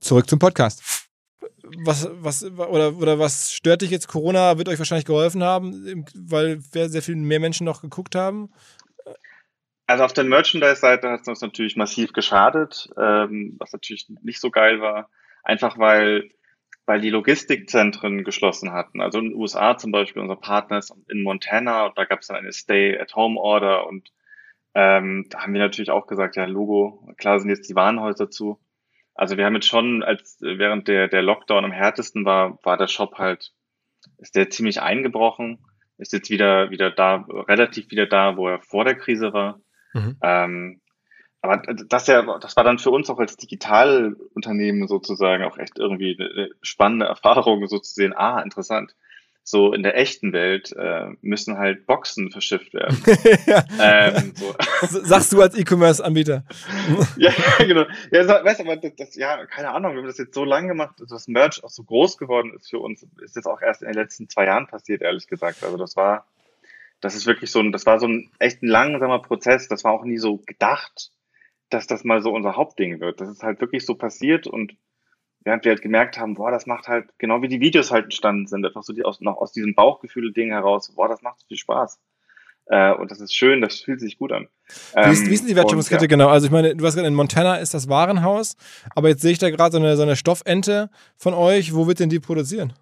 Zurück zum Podcast. Was, was, oder, oder was stört dich jetzt? Corona wird euch wahrscheinlich geholfen haben, weil sehr viel mehr Menschen noch geguckt haben. Also auf der Merchandise-Seite hat es uns natürlich massiv geschadet, ähm, was natürlich nicht so geil war. Einfach weil, weil die Logistikzentren geschlossen hatten. Also in den USA zum Beispiel, unser Partner ist in Montana und da gab es dann eine Stay-at-Home-Order und ähm, da haben wir natürlich auch gesagt, ja, Logo, klar sind jetzt die Warenhäuser zu. Also wir haben jetzt schon, als während der, der Lockdown am härtesten war, war der Shop halt, ist der ziemlich eingebrochen, ist jetzt wieder, wieder da, relativ wieder da, wo er vor der Krise war. Mhm. Ähm, aber das, ja, das war dann für uns auch als Digitalunternehmen sozusagen auch echt irgendwie eine spannende Erfahrung, so zu sehen, ah, interessant so in der echten Welt äh, müssen halt Boxen verschifft werden. ja. ähm, so. Sagst du als E-Commerce-Anbieter. ja, genau. Ja, weißt du, aber das, das, ja, keine Ahnung, wir haben das jetzt so lange gemacht, dass das Merch auch so groß geworden ist für uns, ist jetzt auch erst in den letzten zwei Jahren passiert, ehrlich gesagt. Also das war, das ist wirklich so ein, das war so ein echt ein langsamer Prozess. Das war auch nie so gedacht, dass das mal so unser Hauptding wird. Das ist halt wirklich so passiert und während wir halt gemerkt haben, boah, das macht halt, genau wie die Videos halt entstanden sind, einfach so die aus, noch aus diesem Bauchgefühl-Ding heraus, boah, das macht so viel Spaß. Äh, und das ist schön, das fühlt sich gut an. Ähm, wie, ist, wie ist die Wertschöpfungskette ja. genau? Also ich meine, du hast gerade in Montana ist das Warenhaus, aber jetzt sehe ich da gerade so eine, so eine Stoffente von euch. Wo wird denn die produzieren?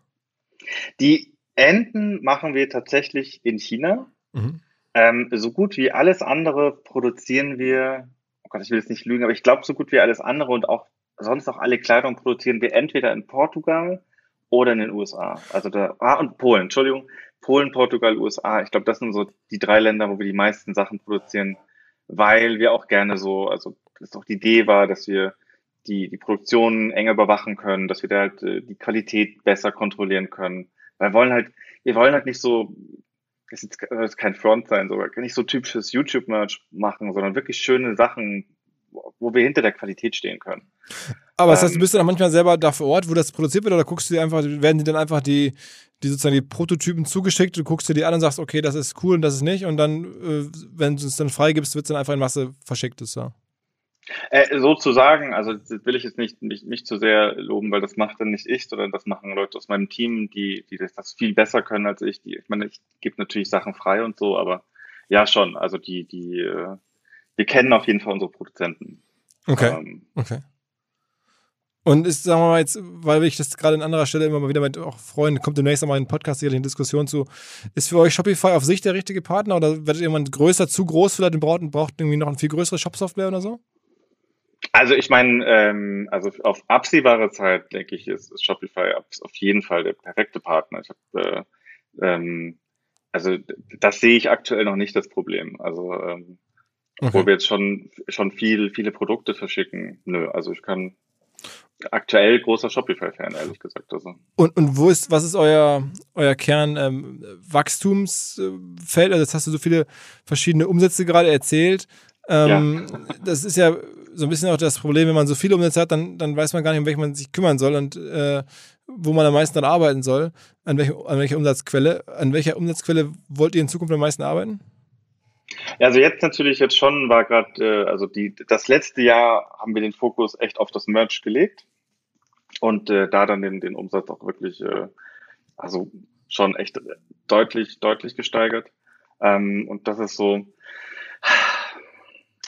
Die Enten machen wir tatsächlich in China. Mhm. Ähm, so gut wie alles andere produzieren wir, oh Gott, ich will jetzt nicht lügen, aber ich glaube, so gut wie alles andere und auch sonst auch alle Kleidung produzieren wir entweder in Portugal oder in den USA. Also da, ah, und Polen, Entschuldigung. Polen, Portugal, USA. Ich glaube, das sind so die drei Länder, wo wir die meisten Sachen produzieren, weil wir auch gerne so, also das auch die Idee war, dass wir die, die Produktion enger überwachen können, dass wir da halt äh, die Qualität besser kontrollieren können. Weil wir wollen halt, wir wollen halt nicht so, das ist, jetzt, ist kein Front sein, so, nicht so typisches YouTube-Merch machen, sondern wirklich schöne Sachen wo wir hinter der Qualität stehen können. Aber das heißt, du ähm, bist dann manchmal selber da vor Ort, wo das produziert wird, oder guckst du dir einfach, werden dir dann einfach die, die sozusagen die Prototypen zugeschickt, du guckst dir die an und sagst, okay, das ist cool und das ist nicht, und dann, äh, wenn du es dann freigibst, wird es dann einfach in Masse verschickt, ist ja. Äh, sozusagen, also das will ich jetzt nicht, nicht, nicht zu sehr loben, weil das macht dann nicht ich, sondern das machen Leute aus meinem Team, die, die das, das viel besser können als ich. Die, ich meine, ich gebe natürlich Sachen frei und so, aber ja schon, also die, die, äh, wir kennen auf jeden Fall unsere Produzenten. Okay. Ähm, okay. Und ist, sagen wir mal jetzt, weil ich das gerade an anderer Stelle immer mal wieder mit auch Freunden, kommt demnächst nochmal in Podcast sicherlich in Diskussion zu, ist für euch Shopify auf sich der richtige Partner oder werdet jemand größer, zu groß vielleicht und braucht, braucht irgendwie noch eine viel größere Shop-Software oder so? Also ich meine, ähm, also auf absehbare Zeit, denke ich, ist, ist Shopify auf jeden Fall der perfekte Partner. Ich habe äh, ähm, also das sehe ich aktuell noch nicht das Problem. Also ähm, Wo wir jetzt schon, schon viel, viele Produkte verschicken. Nö, also ich kann aktuell großer Shopify-Fan, ehrlich gesagt. Also. Und, und wo ist, was ist euer, euer Kern ähm, Wachstumsfeld? Also jetzt hast du so viele verschiedene Umsätze gerade erzählt. Ähm, ja. Das ist ja so ein bisschen auch das Problem, wenn man so viele Umsätze hat, dann, dann weiß man gar nicht, um welche man sich kümmern soll und äh, wo man am meisten dann arbeiten soll. An, welche, an welcher Umsatzquelle? An welcher Umsatzquelle wollt ihr in Zukunft am meisten arbeiten? Also jetzt natürlich jetzt schon war gerade, äh, also die, das letzte Jahr haben wir den Fokus echt auf das Merch gelegt und äh, da dann den, den Umsatz auch wirklich, äh, also schon echt deutlich, deutlich gesteigert. Ähm, und das ist so,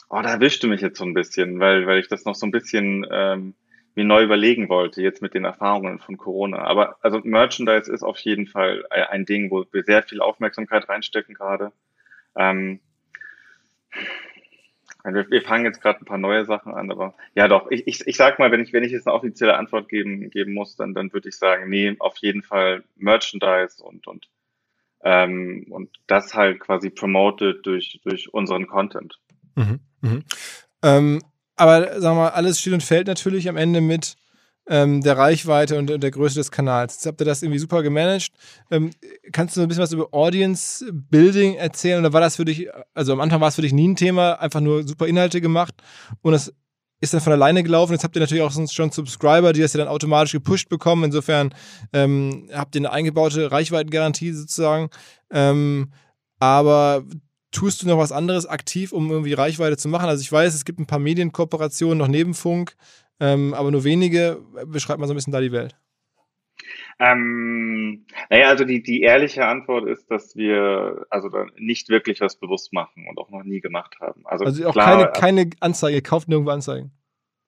oh, da erwischte mich jetzt so ein bisschen, weil, weil ich das noch so ein bisschen ähm, mir neu überlegen wollte, jetzt mit den Erfahrungen von Corona. Aber also Merchandise ist auf jeden Fall ein Ding, wo wir sehr viel Aufmerksamkeit reinstecken gerade. Ähm, wir, wir fangen jetzt gerade ein paar neue Sachen an, aber ja doch, ich, ich, ich sag mal, wenn ich, wenn ich jetzt eine offizielle Antwort geben, geben muss, dann, dann würde ich sagen, nee, auf jeden Fall Merchandise und, und, ähm, und das halt quasi promoted durch, durch unseren Content. Mhm, mh. ähm, aber sagen wir mal, alles steht und fällt natürlich am Ende mit ähm, der Reichweite und, und, der Größe des Kanals. Jetzt habt ihr das irgendwie super gemanagt. Ähm, kannst du ein bisschen was über Audience Building erzählen? Oder war das für dich, also am Anfang war es für dich nie ein Thema, einfach nur super Inhalte gemacht und das ist dann von alleine gelaufen. Jetzt habt ihr natürlich auch schon Subscriber, die das ja dann automatisch gepusht bekommen. Insofern ähm, habt ihr eine eingebaute Reichweitengarantie sozusagen. Ähm, aber tust du noch was anderes aktiv, um irgendwie Reichweite zu machen? Also ich weiß, es gibt ein paar Medienkooperationen, noch neben Funk ähm, aber nur wenige. Beschreibt mal so ein bisschen da die Welt. Ähm, naja, also die, die ehrliche Antwort ist, dass wir also nicht wirklich was bewusst machen und auch noch nie gemacht haben. Also, also auch klar, keine, keine Anzeige, kauft nirgendwo Anzeigen.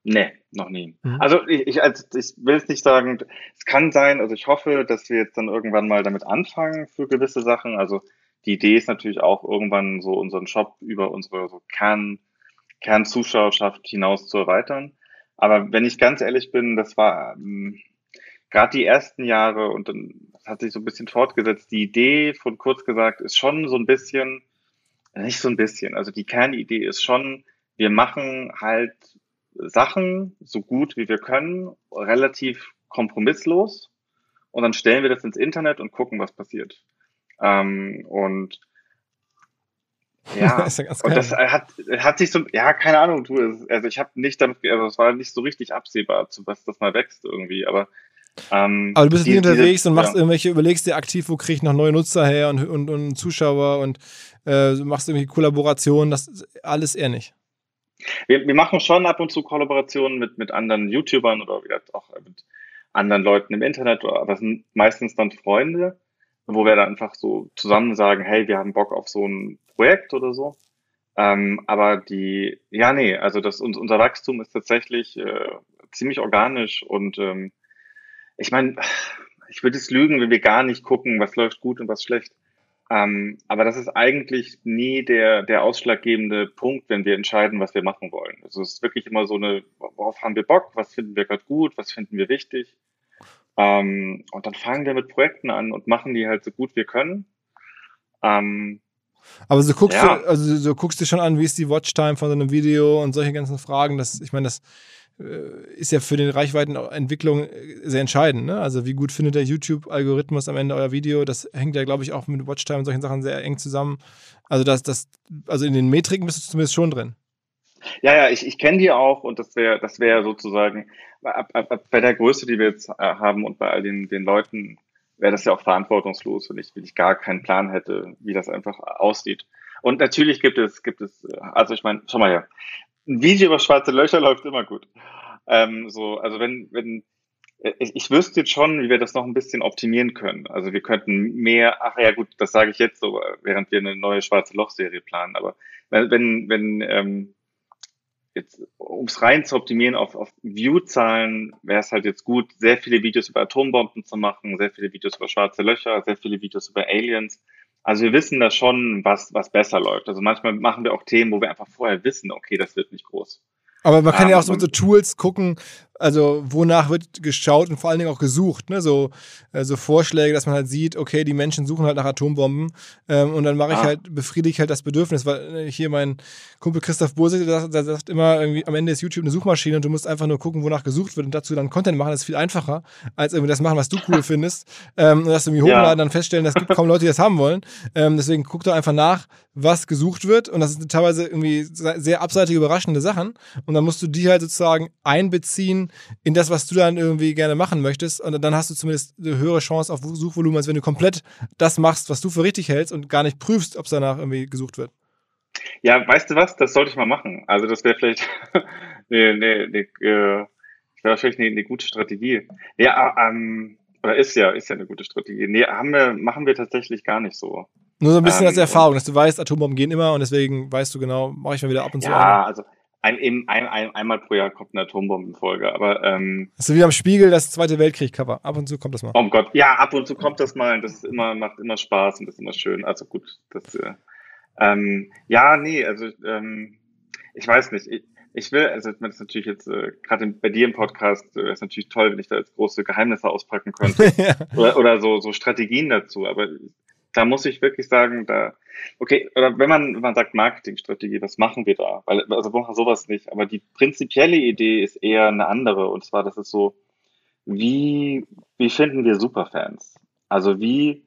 Nee, noch nie. Mhm. Also ich, ich, also ich will es nicht sagen, es kann sein, also ich hoffe, dass wir jetzt dann irgendwann mal damit anfangen für gewisse Sachen. Also die Idee ist natürlich auch irgendwann so unseren Shop über unsere so Kern, Kernzuschauerschaft hinaus zu erweitern. Aber wenn ich ganz ehrlich bin, das war ähm, gerade die ersten Jahre und dann hat sich so ein bisschen fortgesetzt. Die Idee von kurz gesagt ist schon so ein bisschen, nicht so ein bisschen, also die Kernidee ist schon, wir machen halt Sachen so gut wie wir können, relativ kompromisslos und dann stellen wir das ins Internet und gucken, was passiert. Ähm, und ja, das ja und das hat, hat sich so, ja, keine Ahnung, du, also ich habe nicht damit, also es war nicht so richtig absehbar, zu was das mal wächst irgendwie, aber ähm, aber du bist die, nicht unterwegs diese, und machst ja. irgendwelche, überlegst dir aktiv, wo kriege ich noch neue Nutzer her und, und, und Zuschauer und äh, machst irgendwie Kollaborationen, das alles eher nicht. Wir, wir machen schon ab und zu Kollaborationen mit, mit anderen YouTubern oder auch mit anderen Leuten im Internet, aber das sind meistens dann Freunde wo wir dann einfach so zusammen sagen, hey, wir haben Bock auf so ein Projekt oder so. Ähm, aber die, ja, nee, also das, unser Wachstum ist tatsächlich äh, ziemlich organisch und ähm, ich meine, ich würde es lügen, wenn wir gar nicht gucken, was läuft gut und was schlecht. Ähm, aber das ist eigentlich nie der, der ausschlaggebende Punkt, wenn wir entscheiden, was wir machen wollen. Also es ist wirklich immer so eine, worauf haben wir Bock, was finden wir gerade gut, was finden wir wichtig. Ähm, und dann fangen wir mit Projekten an und machen die halt so gut wir können. Ähm, aber so guckst ja. du, also so guckst du schon an, wie ist die Watchtime von so einem Video und solche ganzen Fragen. Das, ich meine, das äh, ist ja für die Reichweitenentwicklung äh, sehr entscheidend. Ne? Also wie gut findet der YouTube-Algorithmus am Ende euer Video? Das hängt ja, glaube ich, auch mit Watchtime und solchen Sachen sehr eng zusammen. Also das, das, also in den Metriken bist du zumindest schon drin. Ja, ja, ich, ich kenne die auch und das wäre das wäre sozusagen bei der Größe, die wir jetzt äh, haben und bei all den, den Leuten, wäre das ja auch verantwortungslos, wenn ich, wenn ich gar keinen Plan hätte, wie das einfach aussieht. Und natürlich gibt es, gibt es, äh, also ich meine, schau mal her, ein Video über schwarze Löcher läuft immer gut. Ähm, so, also wenn, wenn, äh, ich, ich wüsste jetzt schon, wie wir das noch ein bisschen optimieren können. Also wir könnten mehr, ach ja gut, das sage ich jetzt so, während wir eine neue schwarze Loch-Serie planen, aber wenn, wenn ähm, jetzt, um es rein zu optimieren auf, auf View-Zahlen, wäre es halt jetzt gut, sehr viele Videos über Atombomben zu machen, sehr viele Videos über schwarze Löcher, sehr viele Videos über Aliens. Also wir wissen da schon, was, was besser läuft. Also manchmal machen wir auch Themen, wo wir einfach vorher wissen, okay, das wird nicht groß. Aber man kann ja auch so mit so Tools gucken, also wonach wird geschaut und vor allen Dingen auch gesucht, ne? So, äh, so Vorschläge, dass man halt sieht, okay, die Menschen suchen halt nach Atombomben ähm, und dann mache ich ah. halt, befriedige ich halt das Bedürfnis, weil äh, hier mein Kumpel Christoph Burse, der, der, sagt immer irgendwie, am Ende ist YouTube eine Suchmaschine und du musst einfach nur gucken, wonach gesucht wird und dazu dann Content machen, das ist viel einfacher, als irgendwie das machen, was du cool findest ähm, und das irgendwie hochladen, ja. dann feststellen, es gibt kaum Leute, die das haben wollen. Ähm, deswegen guck doch einfach nach, was gesucht wird und das sind teilweise irgendwie sehr abseitige, überraschende Sachen und dann musst du die halt sozusagen einbeziehen in das, was du dann irgendwie gerne machen möchtest. Und dann hast du zumindest eine höhere Chance auf Suchvolumen, als wenn du komplett das machst, was du für richtig hältst und gar nicht prüfst, ob es danach irgendwie gesucht wird. Ja, weißt du was? Das sollte ich mal machen. Also das wäre vielleicht nee, nee, nee, äh, vielleicht eine, eine gute Strategie. Ja, ähm, oder ist ja, ist ja eine gute Strategie. Nee, haben wir, machen wir tatsächlich gar nicht so. Nur so ein bisschen ähm, als Erfahrung, dass du weißt, Atombomben gehen immer und deswegen weißt du genau, mache ich mal wieder ab und zu. Ja, eine. also ein, ein, ein, einmal pro Jahr kommt eine Atombombenfolge, aber ähm, Das ist wie am Spiegel das Zweite Weltkrieg-Cover. Ab und zu kommt das mal. Oh Gott, ja, ab und zu kommt das mal. Das ist immer, macht immer Spaß und das ist immer schön. Also gut, das äh, ähm, ja, nee, also ähm, ich weiß nicht. Ich, ich will, also das ist natürlich jetzt äh, gerade bei dir im Podcast, äh, ist natürlich toll, wenn ich da jetzt große Geheimnisse auspacken könnte ja. oder, oder so, so Strategien dazu. Aber da muss ich wirklich sagen, da, okay, oder wenn man, wenn man sagt Marketingstrategie, was machen wir da? Weil, also wir machen sowas nicht. Aber die prinzipielle Idee ist eher eine andere. Und zwar, das ist so, wie, wie finden wir Superfans? Also wie,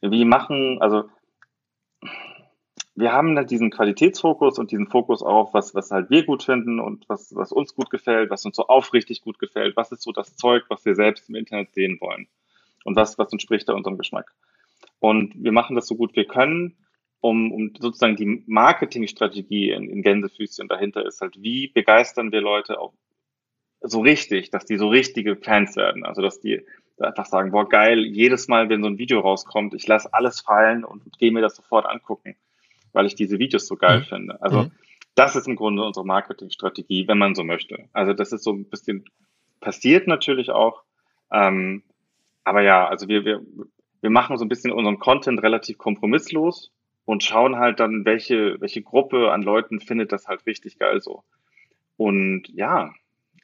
wie machen, also wir haben halt diesen Qualitätsfokus und diesen Fokus auf, was, was halt wir gut finden und was, was uns gut gefällt, was uns so aufrichtig gut gefällt, was ist so das Zeug, was wir selbst im Internet sehen wollen und was, was entspricht da unserem Geschmack. Und wir machen das so gut wir können, um, um sozusagen die Marketingstrategie in, in Gänsefüßchen dahinter ist halt, wie begeistern wir Leute auch so richtig, dass die so richtige Fans werden. Also, dass die einfach sagen, boah, geil, jedes Mal, wenn so ein Video rauskommt, ich lasse alles fallen und gehe mir das sofort angucken weil ich diese Videos so geil mhm. finde. Also mhm. das ist im Grunde unsere Marketingstrategie, wenn man so möchte. Also das ist so ein bisschen passiert natürlich auch. Ähm, aber ja, also wir, wir, wir machen so ein bisschen unseren Content relativ kompromisslos und schauen halt dann, welche, welche Gruppe an Leuten findet das halt richtig geil so. Und ja,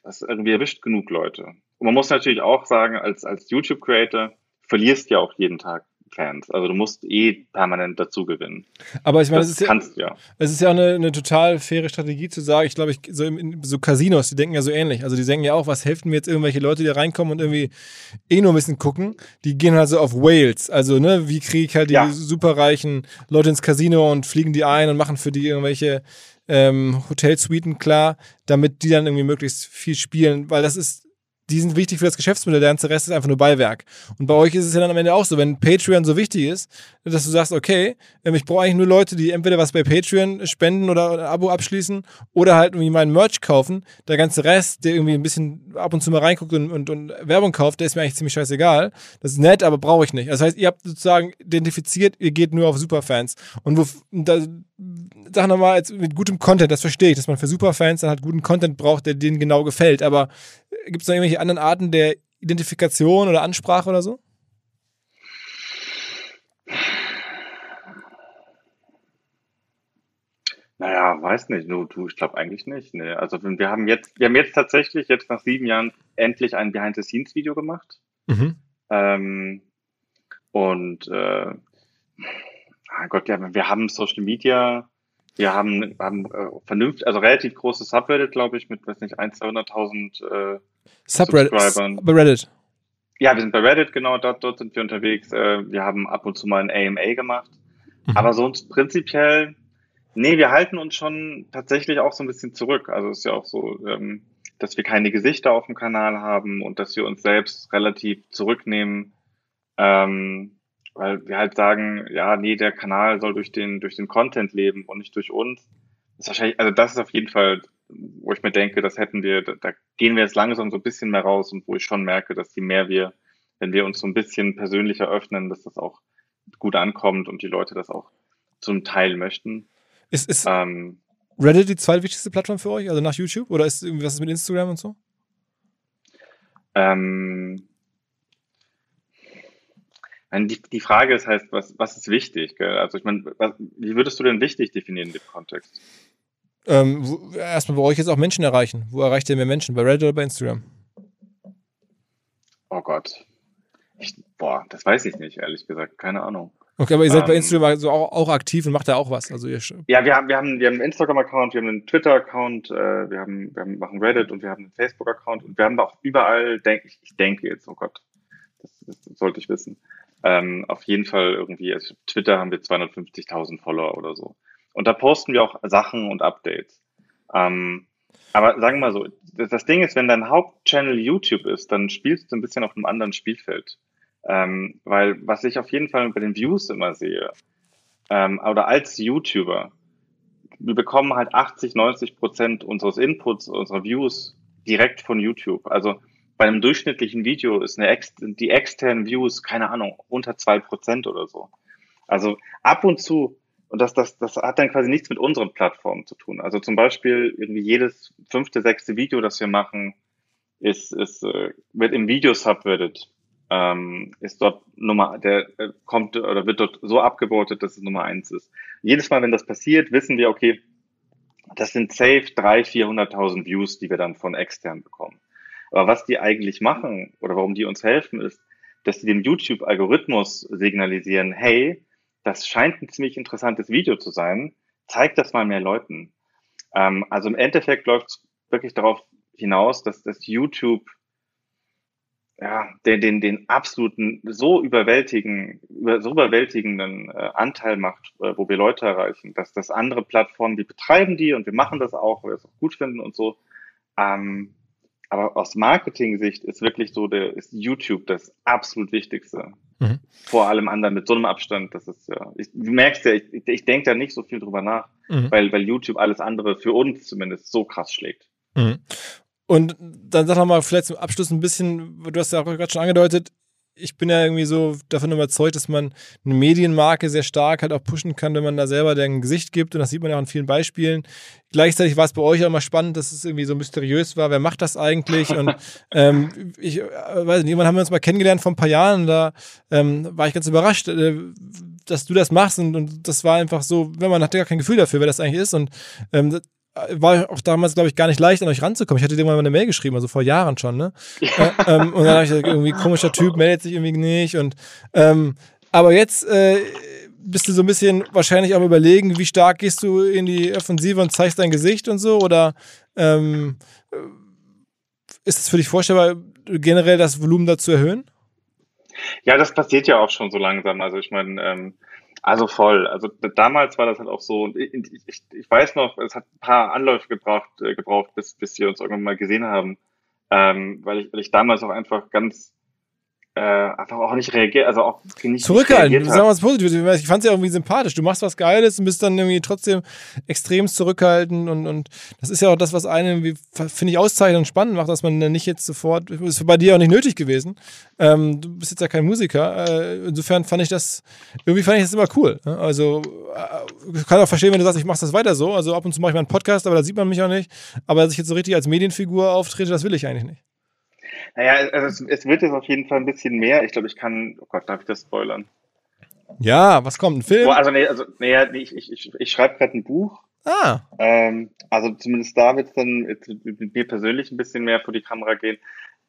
das irgendwie erwischt genug Leute. Und man muss natürlich auch sagen, als, als YouTube-Creator verlierst ja auch jeden Tag Fans. Also du musst eh permanent dazu gewinnen. Aber ich meine, es ist ja, ja. Es ist ja auch eine, eine total faire Strategie zu sagen, ich glaube, ich, so, in, so Casinos, die denken ja so ähnlich. Also die denken ja auch, was helfen mir jetzt irgendwelche Leute, die reinkommen und irgendwie eh nur ein bisschen gucken. Die gehen halt so auf Whales. Also, ne, wie kriege ich halt die ja. superreichen Leute ins Casino und fliegen die ein und machen für die irgendwelche ähm, Hotelsuiten klar, damit die dann irgendwie möglichst viel spielen, weil das ist die sind wichtig für das Geschäftsmodell, der ganze Rest ist einfach nur Beiwerk. Und bei euch ist es ja dann am Ende auch so, wenn Patreon so wichtig ist, dass du sagst, okay, ähm, ich brauche eigentlich nur Leute, die entweder was bei Patreon spenden oder ein Abo abschließen oder halt irgendwie meinen Merch kaufen. Der ganze Rest, der irgendwie ein bisschen ab und zu mal reinguckt und, und, und Werbung kauft, der ist mir eigentlich ziemlich scheißegal. Das ist nett, aber brauche ich nicht. Das heißt, ihr habt sozusagen identifiziert, ihr geht nur auf Superfans. Und wo, da, sag nochmal, mit gutem Content, das verstehe ich, dass man für Superfans dann halt guten Content braucht, der denen genau gefällt. Aber gibt es da irgendwelche anderen Arten der Identifikation oder Ansprache oder so? Naja, weiß nicht. Du, du ich glaube eigentlich nicht. Nee. Also wir haben jetzt, wir haben jetzt tatsächlich jetzt nach sieben Jahren endlich ein Behind-the-Scenes-Video gemacht. Mhm. Ähm, und äh, oh Gott, ja, wir haben Social Media, wir haben, haben äh, vernünftig, also relativ großes Subreddit, glaube ich, mit, weiß nicht, 100.000, 200.000 äh, Subreddit. Bei Reddit. Ja, wir sind bei Reddit, genau, dort, dort sind wir unterwegs. Äh, wir haben ab und zu mal ein AMA gemacht. Mhm. Aber sonst prinzipiell, nee, wir halten uns schon tatsächlich auch so ein bisschen zurück. Also es ist ja auch so, ähm, dass wir keine Gesichter auf dem Kanal haben und dass wir uns selbst relativ zurücknehmen. Ähm, weil wir halt sagen, ja, nee, der Kanal soll durch den, durch den Content leben und nicht durch uns. Das ist wahrscheinlich, also das ist auf jeden Fall, wo ich mir denke, das hätten wir, da, da gehen wir jetzt langsam so ein bisschen mehr raus und wo ich schon merke, dass je mehr wir, wenn wir uns so ein bisschen persönlicher öffnen, dass das auch gut ankommt und die Leute das auch zum Teil möchten. Ist, ist ähm, Reddit die zweitwichtigste Plattform für euch, also nach YouTube? Oder ist was ist mit Instagram und so? Ähm, die, die Frage ist heißt, was, was ist wichtig? Gell? Also ich meine, wie würdest du denn wichtig definieren in dem Kontext? Ähm, wo, erstmal bei euch jetzt auch Menschen erreichen. Wo erreicht ihr mehr Menschen? Bei Reddit oder bei Instagram? Oh Gott. Ich, boah, das weiß ich nicht, ehrlich gesagt. Keine Ahnung. Okay, aber ihr seid ähm, bei Instagram also auch, auch, aktiv und macht da auch was. Also ihr ja, wir haben, wir haben, wir haben einen Instagram-Account, wir haben einen Twitter-Account, äh, wir, haben, wir haben, machen Reddit und wir haben einen Facebook-Account und wir haben auch überall, denke ich, ich denke jetzt, oh Gott, das, das sollte ich wissen. Ähm, auf jeden Fall irgendwie, also Twitter haben wir 250.000 Follower oder so. Und da posten wir auch Sachen und Updates. Ähm, aber sagen wir mal so, das Ding ist, wenn dein Hauptchannel YouTube ist, dann spielst du ein bisschen auf einem anderen Spielfeld. Ähm, weil was ich auf jeden Fall bei den Views immer sehe, ähm, oder als YouTuber, wir bekommen halt 80, 90 Prozent unseres Inputs, unserer Views direkt von YouTube. Also bei einem durchschnittlichen Video ist eine ex die externen Views, keine Ahnung, unter zwei Prozent oder so. Also ab und zu, und das, das, das hat dann quasi nichts mit unseren Plattformen zu tun. Also zum Beispiel irgendwie jedes fünfte, sechste Video, das wir machen, ist, ist, äh, wird im Videosubreddit ähm, ist dort Nummer, der äh, kommt oder wird dort so abgevotet, dass es Nummer eins ist. Jedes Mal, wenn das passiert, wissen wir, okay, das sind safe 300.000, 400.000 Views, die wir dann von extern bekommen. Aber was die eigentlich machen oder warum die uns helfen, ist, dass sie dem YouTube-Algorithmus signalisieren, hey, das scheint ein ziemlich interessantes Video zu sein, zeig das mal mehr Leuten. Ähm, also im Endeffekt läuft es wirklich darauf hinaus, dass das YouTube ja, den, den, den absoluten, so überwältigen, so überwältigenden äh, Anteil macht, äh, wo wir Leute erreichen, dass das andere Plattformen, die betreiben die und wir machen das auch, weil wir es auch gut finden und so. Ähm, aber aus Marketing-Sicht ist wirklich so, der, ist YouTube das absolut Wichtigste. Mhm. Vor allem anderen mit so einem Abstand. Das ist ja, ich, du merkst ja, ich, ich denke da nicht so viel drüber nach, mhm. weil, weil YouTube alles andere für uns zumindest so krass schlägt. Mhm. Und dann sag doch mal vielleicht zum Abschluss ein bisschen, du hast ja auch gerade schon angedeutet, ich bin ja irgendwie so davon überzeugt, dass man eine Medienmarke sehr stark halt auch pushen kann, wenn man da selber ein Gesicht gibt. Und das sieht man ja auch in vielen Beispielen. Gleichzeitig war es bei euch auch immer spannend, dass es irgendwie so mysteriös war. Wer macht das eigentlich? Und ähm, ich äh, weiß nicht, irgendwann haben wir uns mal kennengelernt vor ein paar Jahren. Und da ähm, war ich ganz überrascht, äh, dass du das machst. Und, und das war einfach so, wenn man hatte gar kein Gefühl dafür, wer das eigentlich ist. Und ähm, war auch damals, glaube ich, gar nicht leicht, an euch ranzukommen. Ich hatte dir mal eine Mail geschrieben, also vor Jahren schon, ne? Ja. Äh, ähm, und dann habe ich gesagt, irgendwie komischer Typ, meldet sich irgendwie nicht. Und ähm, aber jetzt äh, bist du so ein bisschen wahrscheinlich am überlegen, wie stark gehst du in die Offensive und zeigst dein Gesicht und so? Oder ähm, äh, ist es für dich vorstellbar, generell das Volumen da zu erhöhen? Ja, das passiert ja auch schon so langsam. Also ich meine, ähm, also voll. Also damals war das halt auch so. Ich, ich, ich weiß noch, es hat ein paar Anläufe gebraucht, äh, gebraucht bis, bis wir uns irgendwann mal gesehen haben, ähm, weil, ich, weil ich damals auch einfach ganz äh, einfach auch nicht reagiert, also auch nicht Zurückhalten, sagen wir es positiv. Ich fand es ja irgendwie sympathisch. Du machst was Geiles und bist dann irgendwie trotzdem extrem zurückhaltend und, und das ist ja auch das, was einen, finde ich, auszeichnet und spannend macht, dass man dann nicht jetzt sofort, ist bei dir auch nicht nötig gewesen. Ähm, du bist jetzt ja kein Musiker. Äh, insofern fand ich das, irgendwie fand ich das immer cool. Ne? Also, äh, ich kann auch verstehen, wenn du sagst, ich mach das weiter so. Also ab und zu mache ich mal einen Podcast, aber da sieht man mich auch nicht. Aber dass ich jetzt so richtig als Medienfigur auftrete, das will ich eigentlich nicht. Naja, also es, es, wird jetzt auf jeden Fall ein bisschen mehr. Ich glaube, ich kann, oh Gott, darf ich das spoilern? Ja, was kommt? Ein Film? Also, nee, also, nee, ich, ich, ich, ich schreibe gerade ein Buch. Ah. Ähm, also zumindest da wird es dann mit mir persönlich ein bisschen mehr vor die Kamera gehen.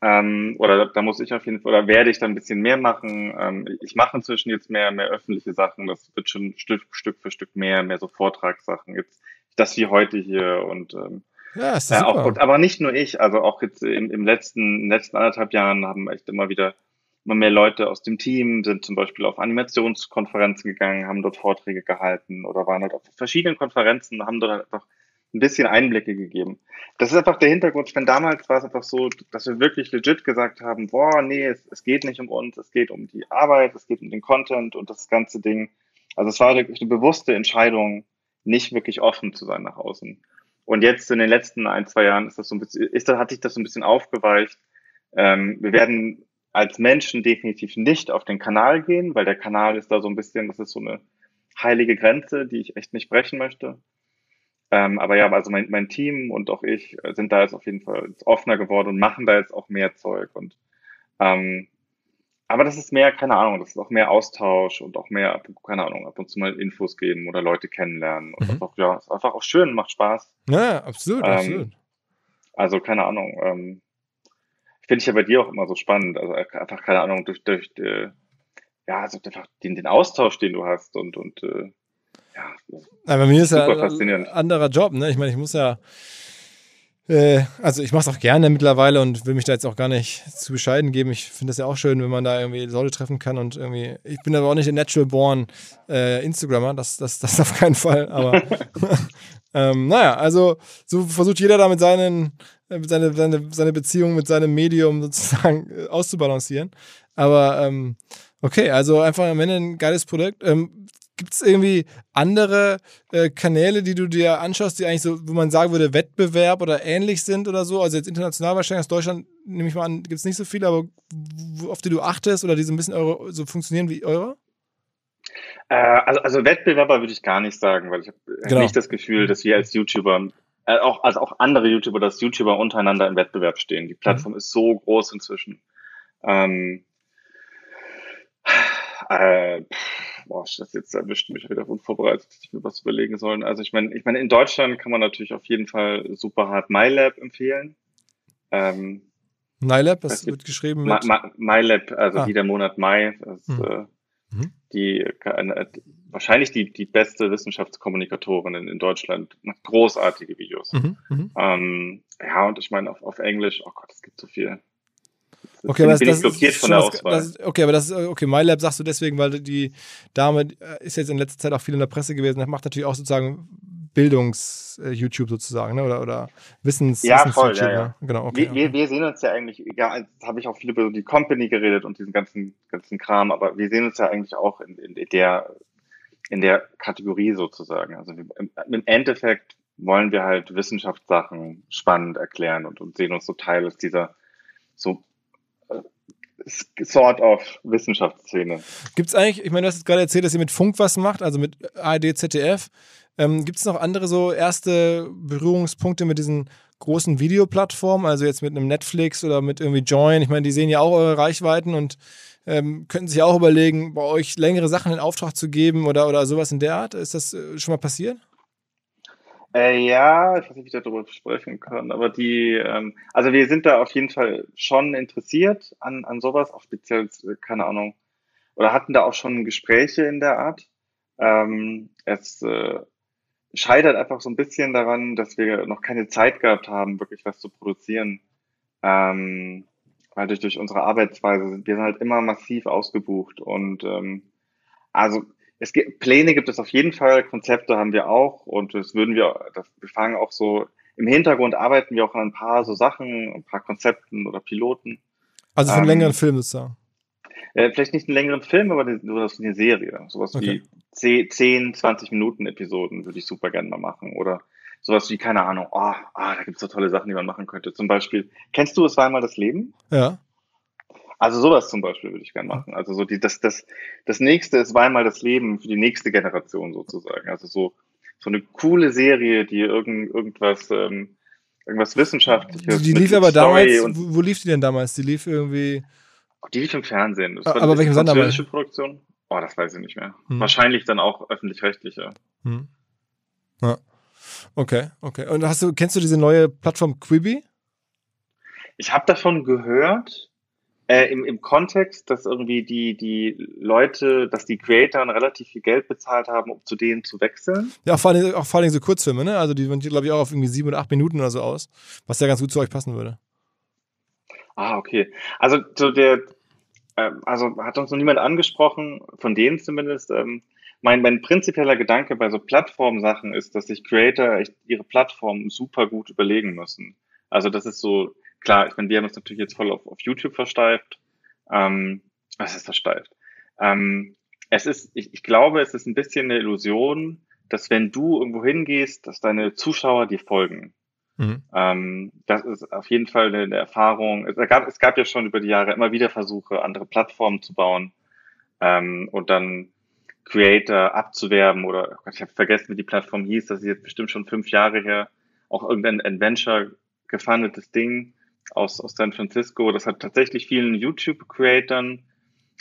Ähm, oder da muss ich auf jeden Fall, oder werde ich dann ein bisschen mehr machen. Ähm, ich mache inzwischen jetzt mehr, mehr öffentliche Sachen. Das wird schon Stück, Stück für Stück mehr, mehr so Vortragssachen. Jetzt das wie heute hier und ähm, ja, ist das ja, auch gut. Aber nicht nur ich, also auch jetzt im, im letzten, in den letzten anderthalb Jahren haben echt immer wieder immer mehr Leute aus dem Team sind zum Beispiel auf Animationskonferenzen gegangen, haben dort Vorträge gehalten oder waren halt auf verschiedenen Konferenzen, haben dort einfach ein bisschen Einblicke gegeben. Das ist einfach der Hintergrund. Denn damals war es einfach so, dass wir wirklich legit gesagt haben, boah, nee, es, es geht nicht um uns, es geht um die Arbeit, es geht um den Content und das ganze Ding. Also es war wirklich eine bewusste Entscheidung, nicht wirklich offen zu sein nach außen. Und jetzt in den letzten ein, zwei Jahren ist das so ein bisschen, ist, hat sich das so ein bisschen aufgeweicht. Ähm, wir werden als Menschen definitiv nicht auf den Kanal gehen, weil der Kanal ist da so ein bisschen, das ist so eine heilige Grenze, die ich echt nicht brechen möchte. Ähm, aber ja, also mein, mein Team und auch ich sind da jetzt auf jeden Fall offener geworden und machen da jetzt auch mehr Zeug. Und ähm, aber das ist mehr, keine Ahnung, das ist auch mehr Austausch und auch mehr, keine Ahnung, ab und zu mal Infos geben oder Leute kennenlernen. Und mhm. einfach, ja, ist einfach auch schön, macht Spaß. Ja, absolut, ähm, absolut. Also, keine Ahnung, ähm, finde ich ja bei dir auch immer so spannend. Also einfach, keine Ahnung, durch, durch, äh, ja, also einfach den, den Austausch, den du hast und, und äh, ja, ja, bei mir ist ja ein anderer Job, ne? Ich meine, ich muss ja äh, also ich mache es auch gerne mittlerweile und will mich da jetzt auch gar nicht zu bescheiden geben. Ich finde das ja auch schön, wenn man da irgendwie Leute treffen kann und irgendwie. Ich bin aber auch nicht der Natural Born äh, Instagrammer, das, das, das auf keinen Fall. Aber ähm, naja, also so versucht jeder da mit seinen äh, seine, seine, seine Beziehung mit seinem Medium sozusagen äh, auszubalancieren. Aber ähm, okay, also einfach am Ende ein geiles Produkt. Ähm, Gibt es irgendwie andere äh, Kanäle, die du dir anschaust, die eigentlich so, wo man sagen würde, Wettbewerb oder ähnlich sind oder so? Also jetzt international wahrscheinlich aus Deutschland, nehme ich mal an, gibt es nicht so viele, aber auf die du achtest oder die so ein bisschen eure, so funktionieren wie eure? Äh, also, also Wettbewerber würde ich gar nicht sagen, weil ich habe genau. nicht das Gefühl, dass wir als YouTuber, äh, auch, also auch andere YouTuber, dass YouTuber untereinander im Wettbewerb stehen. Die Plattform mhm. ist so groß inzwischen. Ähm, äh, boah, das jetzt erwischt mich wieder unvorbereitet, dass ich mir was überlegen sollen. Also ich meine, ich meine, in Deutschland kann man natürlich auf jeden Fall super hart MyLab empfehlen. Ähm, MyLab, das wird geschrieben mit? MyLab, also ah. wie der Monat Mai. Das, mhm. äh, mhm. Die äh, wahrscheinlich die, die beste Wissenschaftskommunikatorin in, in Deutschland. Großartige Videos. Mhm. mhm. Ähm, ja, und ich meine, auf, auf Englisch, oh Gott, es gibt so viel. Okay, aber das, das ist. Das, okay, aber das ist, okay, MyLab sagst du deswegen, weil die Dame äh, ist jetzt in letzter Zeit auch viel in der Presse gewesen, macht natürlich auch sozusagen Bildungs-YouTube sozusagen, ne? oder, oder Wissens- Ja, Wissens voll, ja, ja. Ne? Genau, okay, wir, okay. wir, sehen uns ja eigentlich, ja, jetzt habe ich auch viel über die Company geredet und diesen ganzen, ganzen Kram, aber wir sehen uns ja eigentlich auch in, in der, in der Kategorie sozusagen. Also im, im Endeffekt wollen wir halt Wissenschaftssachen spannend erklären und, und sehen uns so Teil dieser so sort of Wissenschaftsszene. Gibt es eigentlich, ich meine, du hast jetzt gerade erzählt, dass ihr mit Funk was macht, also mit ARD, ZDF. Ähm, Gibt es noch andere so erste Berührungspunkte mit diesen großen Videoplattformen, also jetzt mit einem Netflix oder mit irgendwie Join? Ich meine, die sehen ja auch eure Reichweiten und ähm, könnten sich auch überlegen, bei euch längere Sachen in Auftrag zu geben oder, oder sowas in der Art. Ist das äh, schon mal passiert? Äh, ja, ich weiß nicht, wie ich darüber sprechen kann, aber die, ähm, also wir sind da auf jeden Fall schon interessiert an, an sowas, auch speziell, keine Ahnung, oder hatten da auch schon Gespräche in der Art. Ähm, es äh, scheitert einfach so ein bisschen daran, dass wir noch keine Zeit gehabt haben, wirklich was zu produzieren. Ähm, weil durch, durch unsere Arbeitsweise sind wir sind halt immer massiv ausgebucht und ähm, also es gibt, Pläne gibt es auf jeden Fall, Konzepte haben wir auch und das würden wir, das, wir fangen auch so, im Hintergrund arbeiten wir auch an ein paar so Sachen, ein paar Konzepten oder Piloten. Also für einen ähm, längeren Film sozusagen? Äh, vielleicht nicht einen längeren Film, aber nur eine Serie. Sowas okay. wie 10, 20 Minuten Episoden würde ich super gerne mal machen. Oder sowas wie, keine Ahnung, oh, oh da gibt es so tolle Sachen, die man machen könnte. Zum Beispiel, kennst du Es war einmal das Leben? Ja. Also sowas zum Beispiel würde ich gerne machen. Also so die, das, das, das nächste ist einmal das Leben für die nächste Generation sozusagen. Also so, so eine coole Serie, die irgend, irgendwas, ähm, irgendwas Wissenschaftliches. Die lief aber damals, wo, lief die denn damals? Die lief irgendwie. Die lief im Fernsehen. Das aber welchem Sender? Produktion? Oh, das weiß ich nicht mehr. Hm. Wahrscheinlich dann auch öffentlich-rechtliche. Hm. Ja. Okay, okay. Und hast du, kennst du diese neue Plattform Quibi? Ich habe davon gehört, äh, im, im Kontext, dass irgendwie die, die Leute, dass die Creatoren relativ viel Geld bezahlt haben, um zu denen zu wechseln. Ja, vor allem, auch vor allem so Kurzfilme, ne? Also die sind, glaube ich, auch auf irgendwie sieben oder acht Minuten oder so aus, was ja ganz gut zu euch passen würde. Ah, okay. Also so der, äh, also hat uns noch niemand angesprochen, von denen zumindest. Ähm, mein, mein prinzipieller Gedanke bei so Plattformsachen ist, dass sich Creator echt ihre Plattform super gut überlegen müssen. Also das ist so klar, ich meine, wir haben uns natürlich jetzt voll auf, auf YouTube versteift. Ähm, was ist versteift? Ähm, es ist, ich, ich glaube, es ist ein bisschen eine Illusion, dass wenn du irgendwo hingehst, dass deine Zuschauer dir folgen. Mhm. Ähm, das ist auf jeden Fall eine, eine Erfahrung. Es gab, es gab ja schon über die Jahre immer wieder Versuche, andere Plattformen zu bauen ähm, und dann Creator abzuwerben oder oh ich habe vergessen, wie die Plattform hieß. Das ist jetzt bestimmt schon fünf Jahre her. Auch irgendein Adventure gefundetes Ding aus, aus San Francisco. Das hat tatsächlich vielen YouTube-Creatern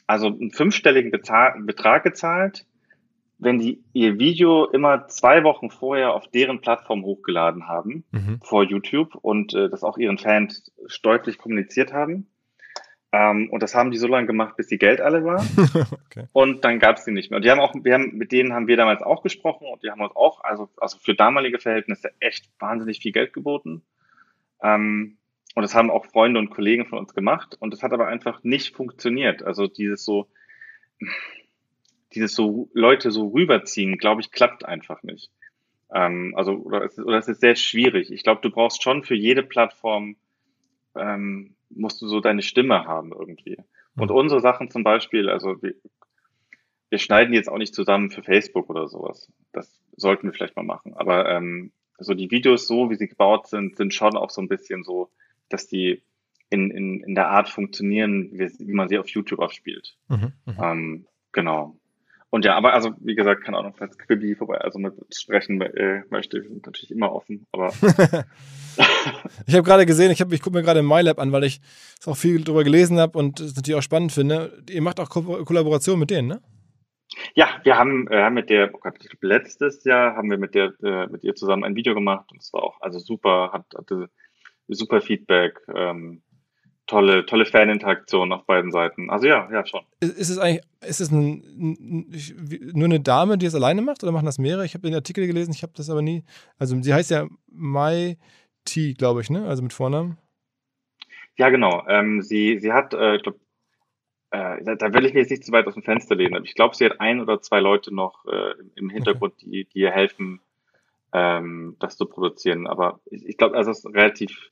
also einen fünfstelligen Bezahl Betrag gezahlt, wenn die ihr Video immer zwei Wochen vorher auf deren Plattform hochgeladen haben, mhm. vor YouTube, und äh, das auch ihren Fans deutlich kommuniziert haben. Ähm, und das haben die so lange gemacht, bis die Geld alle war. okay. Und dann gab es die nicht mehr. Und die haben auch, wir haben, mit denen haben wir damals auch gesprochen und die haben uns auch, also, also für damalige Verhältnisse echt wahnsinnig viel Geld geboten. Ähm, und das haben auch Freunde und Kollegen von uns gemacht. Und das hat aber einfach nicht funktioniert. Also dieses so, dieses so Leute so rüberziehen, glaube ich, klappt einfach nicht. Ähm, also, oder es, ist, oder es ist sehr schwierig. Ich glaube, du brauchst schon für jede Plattform, ähm, musst du so deine Stimme haben irgendwie. Und mhm. unsere Sachen zum Beispiel, also wir, wir schneiden jetzt auch nicht zusammen für Facebook oder sowas. Das sollten wir vielleicht mal machen. Aber ähm, so die Videos so, wie sie gebaut sind, sind schon auch so ein bisschen so, dass die in, in, in der Art funktionieren, wie, wie man sie auf YouTube abspielt. Mhm, mhm. ähm, genau. Und ja, aber also wie gesagt, keine Ahnung, falls Quibi vorbei, also mit sprechen äh, möchte, sind natürlich immer offen, aber. ich habe gerade gesehen, ich, ich gucke mir gerade MyLab an, weil ich auch viel darüber gelesen habe und es natürlich auch spannend finde. Ihr macht auch Ko Kollaboration mit denen, ne? Ja, wir haben äh, mit der, oh Gott, letztes Jahr haben wir mit der, äh, mit ihr zusammen ein Video gemacht und es war auch also super, hat, hatte super Feedback. Ähm, tolle, tolle Faninteraktion auf beiden Seiten. Also ja, ja, schon. Ist, es eigentlich, ist es ein, ein, nur eine Dame, die es alleine macht oder machen das mehrere? Ich habe den Artikel gelesen, ich habe das aber nie. Also sie heißt ja Mai T, glaube ich, ne? Also mit Vornamen. Ja, genau. Ähm, sie, sie hat, äh, ich glaube, äh, da, da, will ich mir jetzt nicht zu weit aus dem Fenster lehnen, aber ich glaube, sie hat ein oder zwei Leute noch äh, im Hintergrund, okay. die, die ihr helfen, ähm, das zu produzieren. Aber ich, ich glaube, also es ist relativ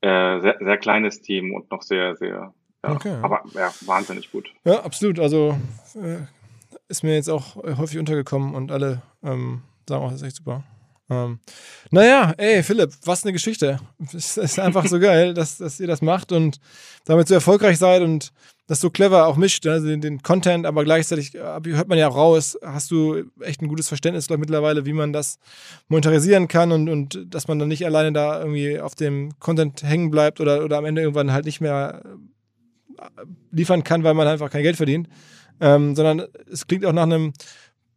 äh, sehr, sehr kleines Team und noch sehr, sehr, ja, okay. aber ja, wahnsinnig gut. Ja, absolut. Also äh, ist mir jetzt auch häufig untergekommen und alle ähm, sagen auch, das ist echt super. Ähm, naja, ey, Philipp, was eine Geschichte. Es ist einfach so geil, dass, dass ihr das macht und damit so erfolgreich seid und das so clever auch mischt, also den, den Content, aber gleichzeitig äh, hört man ja auch raus, hast du echt ein gutes Verständnis, glaube mittlerweile, wie man das monetarisieren kann und, und dass man dann nicht alleine da irgendwie auf dem Content hängen bleibt oder, oder am Ende irgendwann halt nicht mehr äh, liefern kann, weil man einfach kein Geld verdient, ähm, sondern es klingt auch nach einem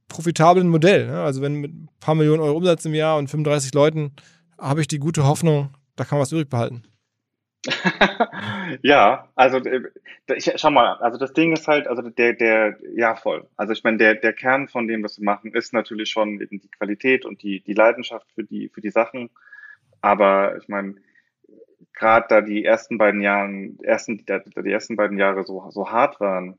profitablen Modell. Ne? Also wenn mit ein paar Millionen Euro Umsatz im Jahr und 35 Leuten, habe ich die gute Hoffnung, da kann man was übrig behalten. ja, also äh, ich, schau mal, also das Ding ist halt, also der, der, ja voll. Also ich meine, der, der Kern von dem, was wir machen, ist natürlich schon eben die Qualität und die, die Leidenschaft für die, für die Sachen. Aber ich meine, gerade da die ersten beiden Jahren, ersten, die ersten beiden Jahre so, so hart waren,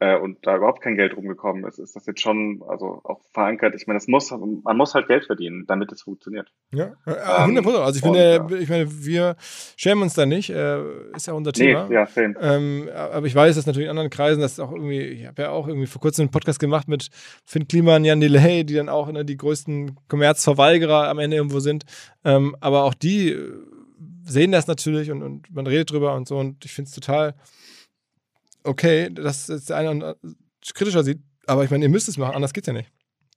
äh, und da überhaupt kein Geld rumgekommen ist, ist das jetzt schon also auch verankert. Ich meine, das muss, man muss halt Geld verdienen, damit es funktioniert. Ja, 100 Prozent. Also ich finde, und, ja. ich meine, wir schämen uns da nicht, äh, ist ja unser Thema. Nee, ja, same. Ähm, aber ich weiß, dass natürlich in anderen Kreisen, das auch irgendwie, ich habe ja auch irgendwie vor kurzem einen Podcast gemacht mit Finn Kliman, Jan Delay, die dann auch ne, die größten Kommerzverweigerer am Ende irgendwo sind. Ähm, aber auch die sehen das natürlich und, und man redet drüber und so und ich finde es total okay, dass jetzt der eine kritischer sieht, aber ich meine, ihr müsst es machen, anders geht's ja nicht.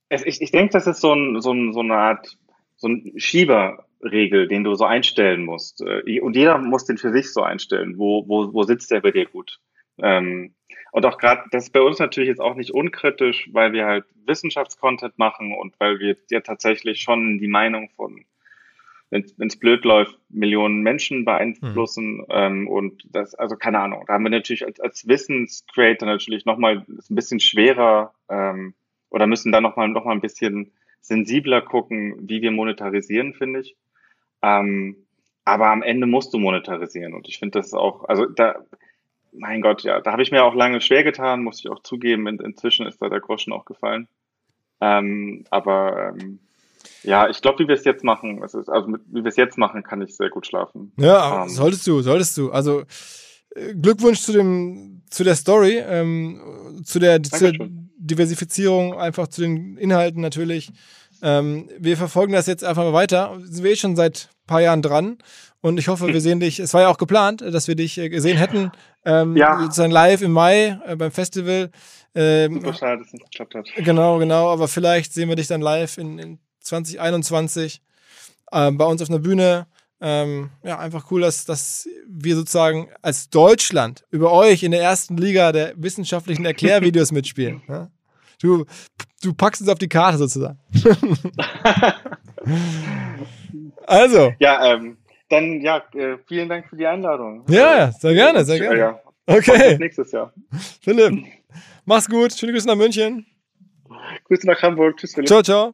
Ich, ich denke, das ist so, ein, so, ein, so eine Art so ein Schieberregel, den du so einstellen musst. Äh, und jeder muss den für sich so einstellen. Wo, wo, wo sitzt der bei dir gut? Ähm, und auch gerade, das ist bei uns natürlich jetzt auch nicht unkritisch, weil wir halt Wissenschaftscontent machen und weil wir ja tatsächlich schon die Meinung von wenn es blöd läuft, Millionen Menschen beeinflussen. Mhm. Ähm, und das, also keine Ahnung, da haben wir natürlich als, als Wissenscreator natürlich nochmal ein bisschen schwerer ähm, oder müssen da nochmal noch mal ein bisschen sensibler gucken, wie wir monetarisieren, finde ich. Ähm, aber am Ende musst du monetarisieren. Und ich finde das auch, also da, mein Gott, ja, da habe ich mir auch lange schwer getan, muss ich auch zugeben. In, inzwischen ist da der Groschen auch gefallen. Ähm, aber ähm, ja, ich glaube, wie wir es jetzt machen, also mit, wie wir es jetzt machen, kann ich sehr gut schlafen. Ja, ähm, solltest du, solltest du. Also äh, Glückwunsch zu dem, zu der Story, ähm, zu der, zur Diversifizierung, einfach zu den Inhalten natürlich. Ähm, wir verfolgen das jetzt einfach mal weiter. Sind wir eh schon seit ein paar Jahren dran. Und ich hoffe, wir sehen dich. Es war ja auch geplant, dass wir dich äh, gesehen hätten. Ähm, ja. Sozusagen live im Mai äh, beim Festival. Ähm, Super schade, dass es nicht geklappt hat. Genau, genau. Aber vielleicht sehen wir dich dann live in, in 2021 äh, bei uns auf einer Bühne. Ähm, ja, einfach cool, dass, dass wir sozusagen als Deutschland über euch in der ersten Liga der wissenschaftlichen Erklärvideos mitspielen. Ja? Du, du packst uns auf die Karte sozusagen. also. Ja, ähm, dann ja, äh, vielen Dank für die Einladung. Ja, sehr gerne, sehr gerne. Ja, Okay. Bis nächstes Jahr. Philipp, mach's gut. Schöne Grüße nach München. Grüße nach Hamburg. Tschüss, Philipp. Ciao, ciao.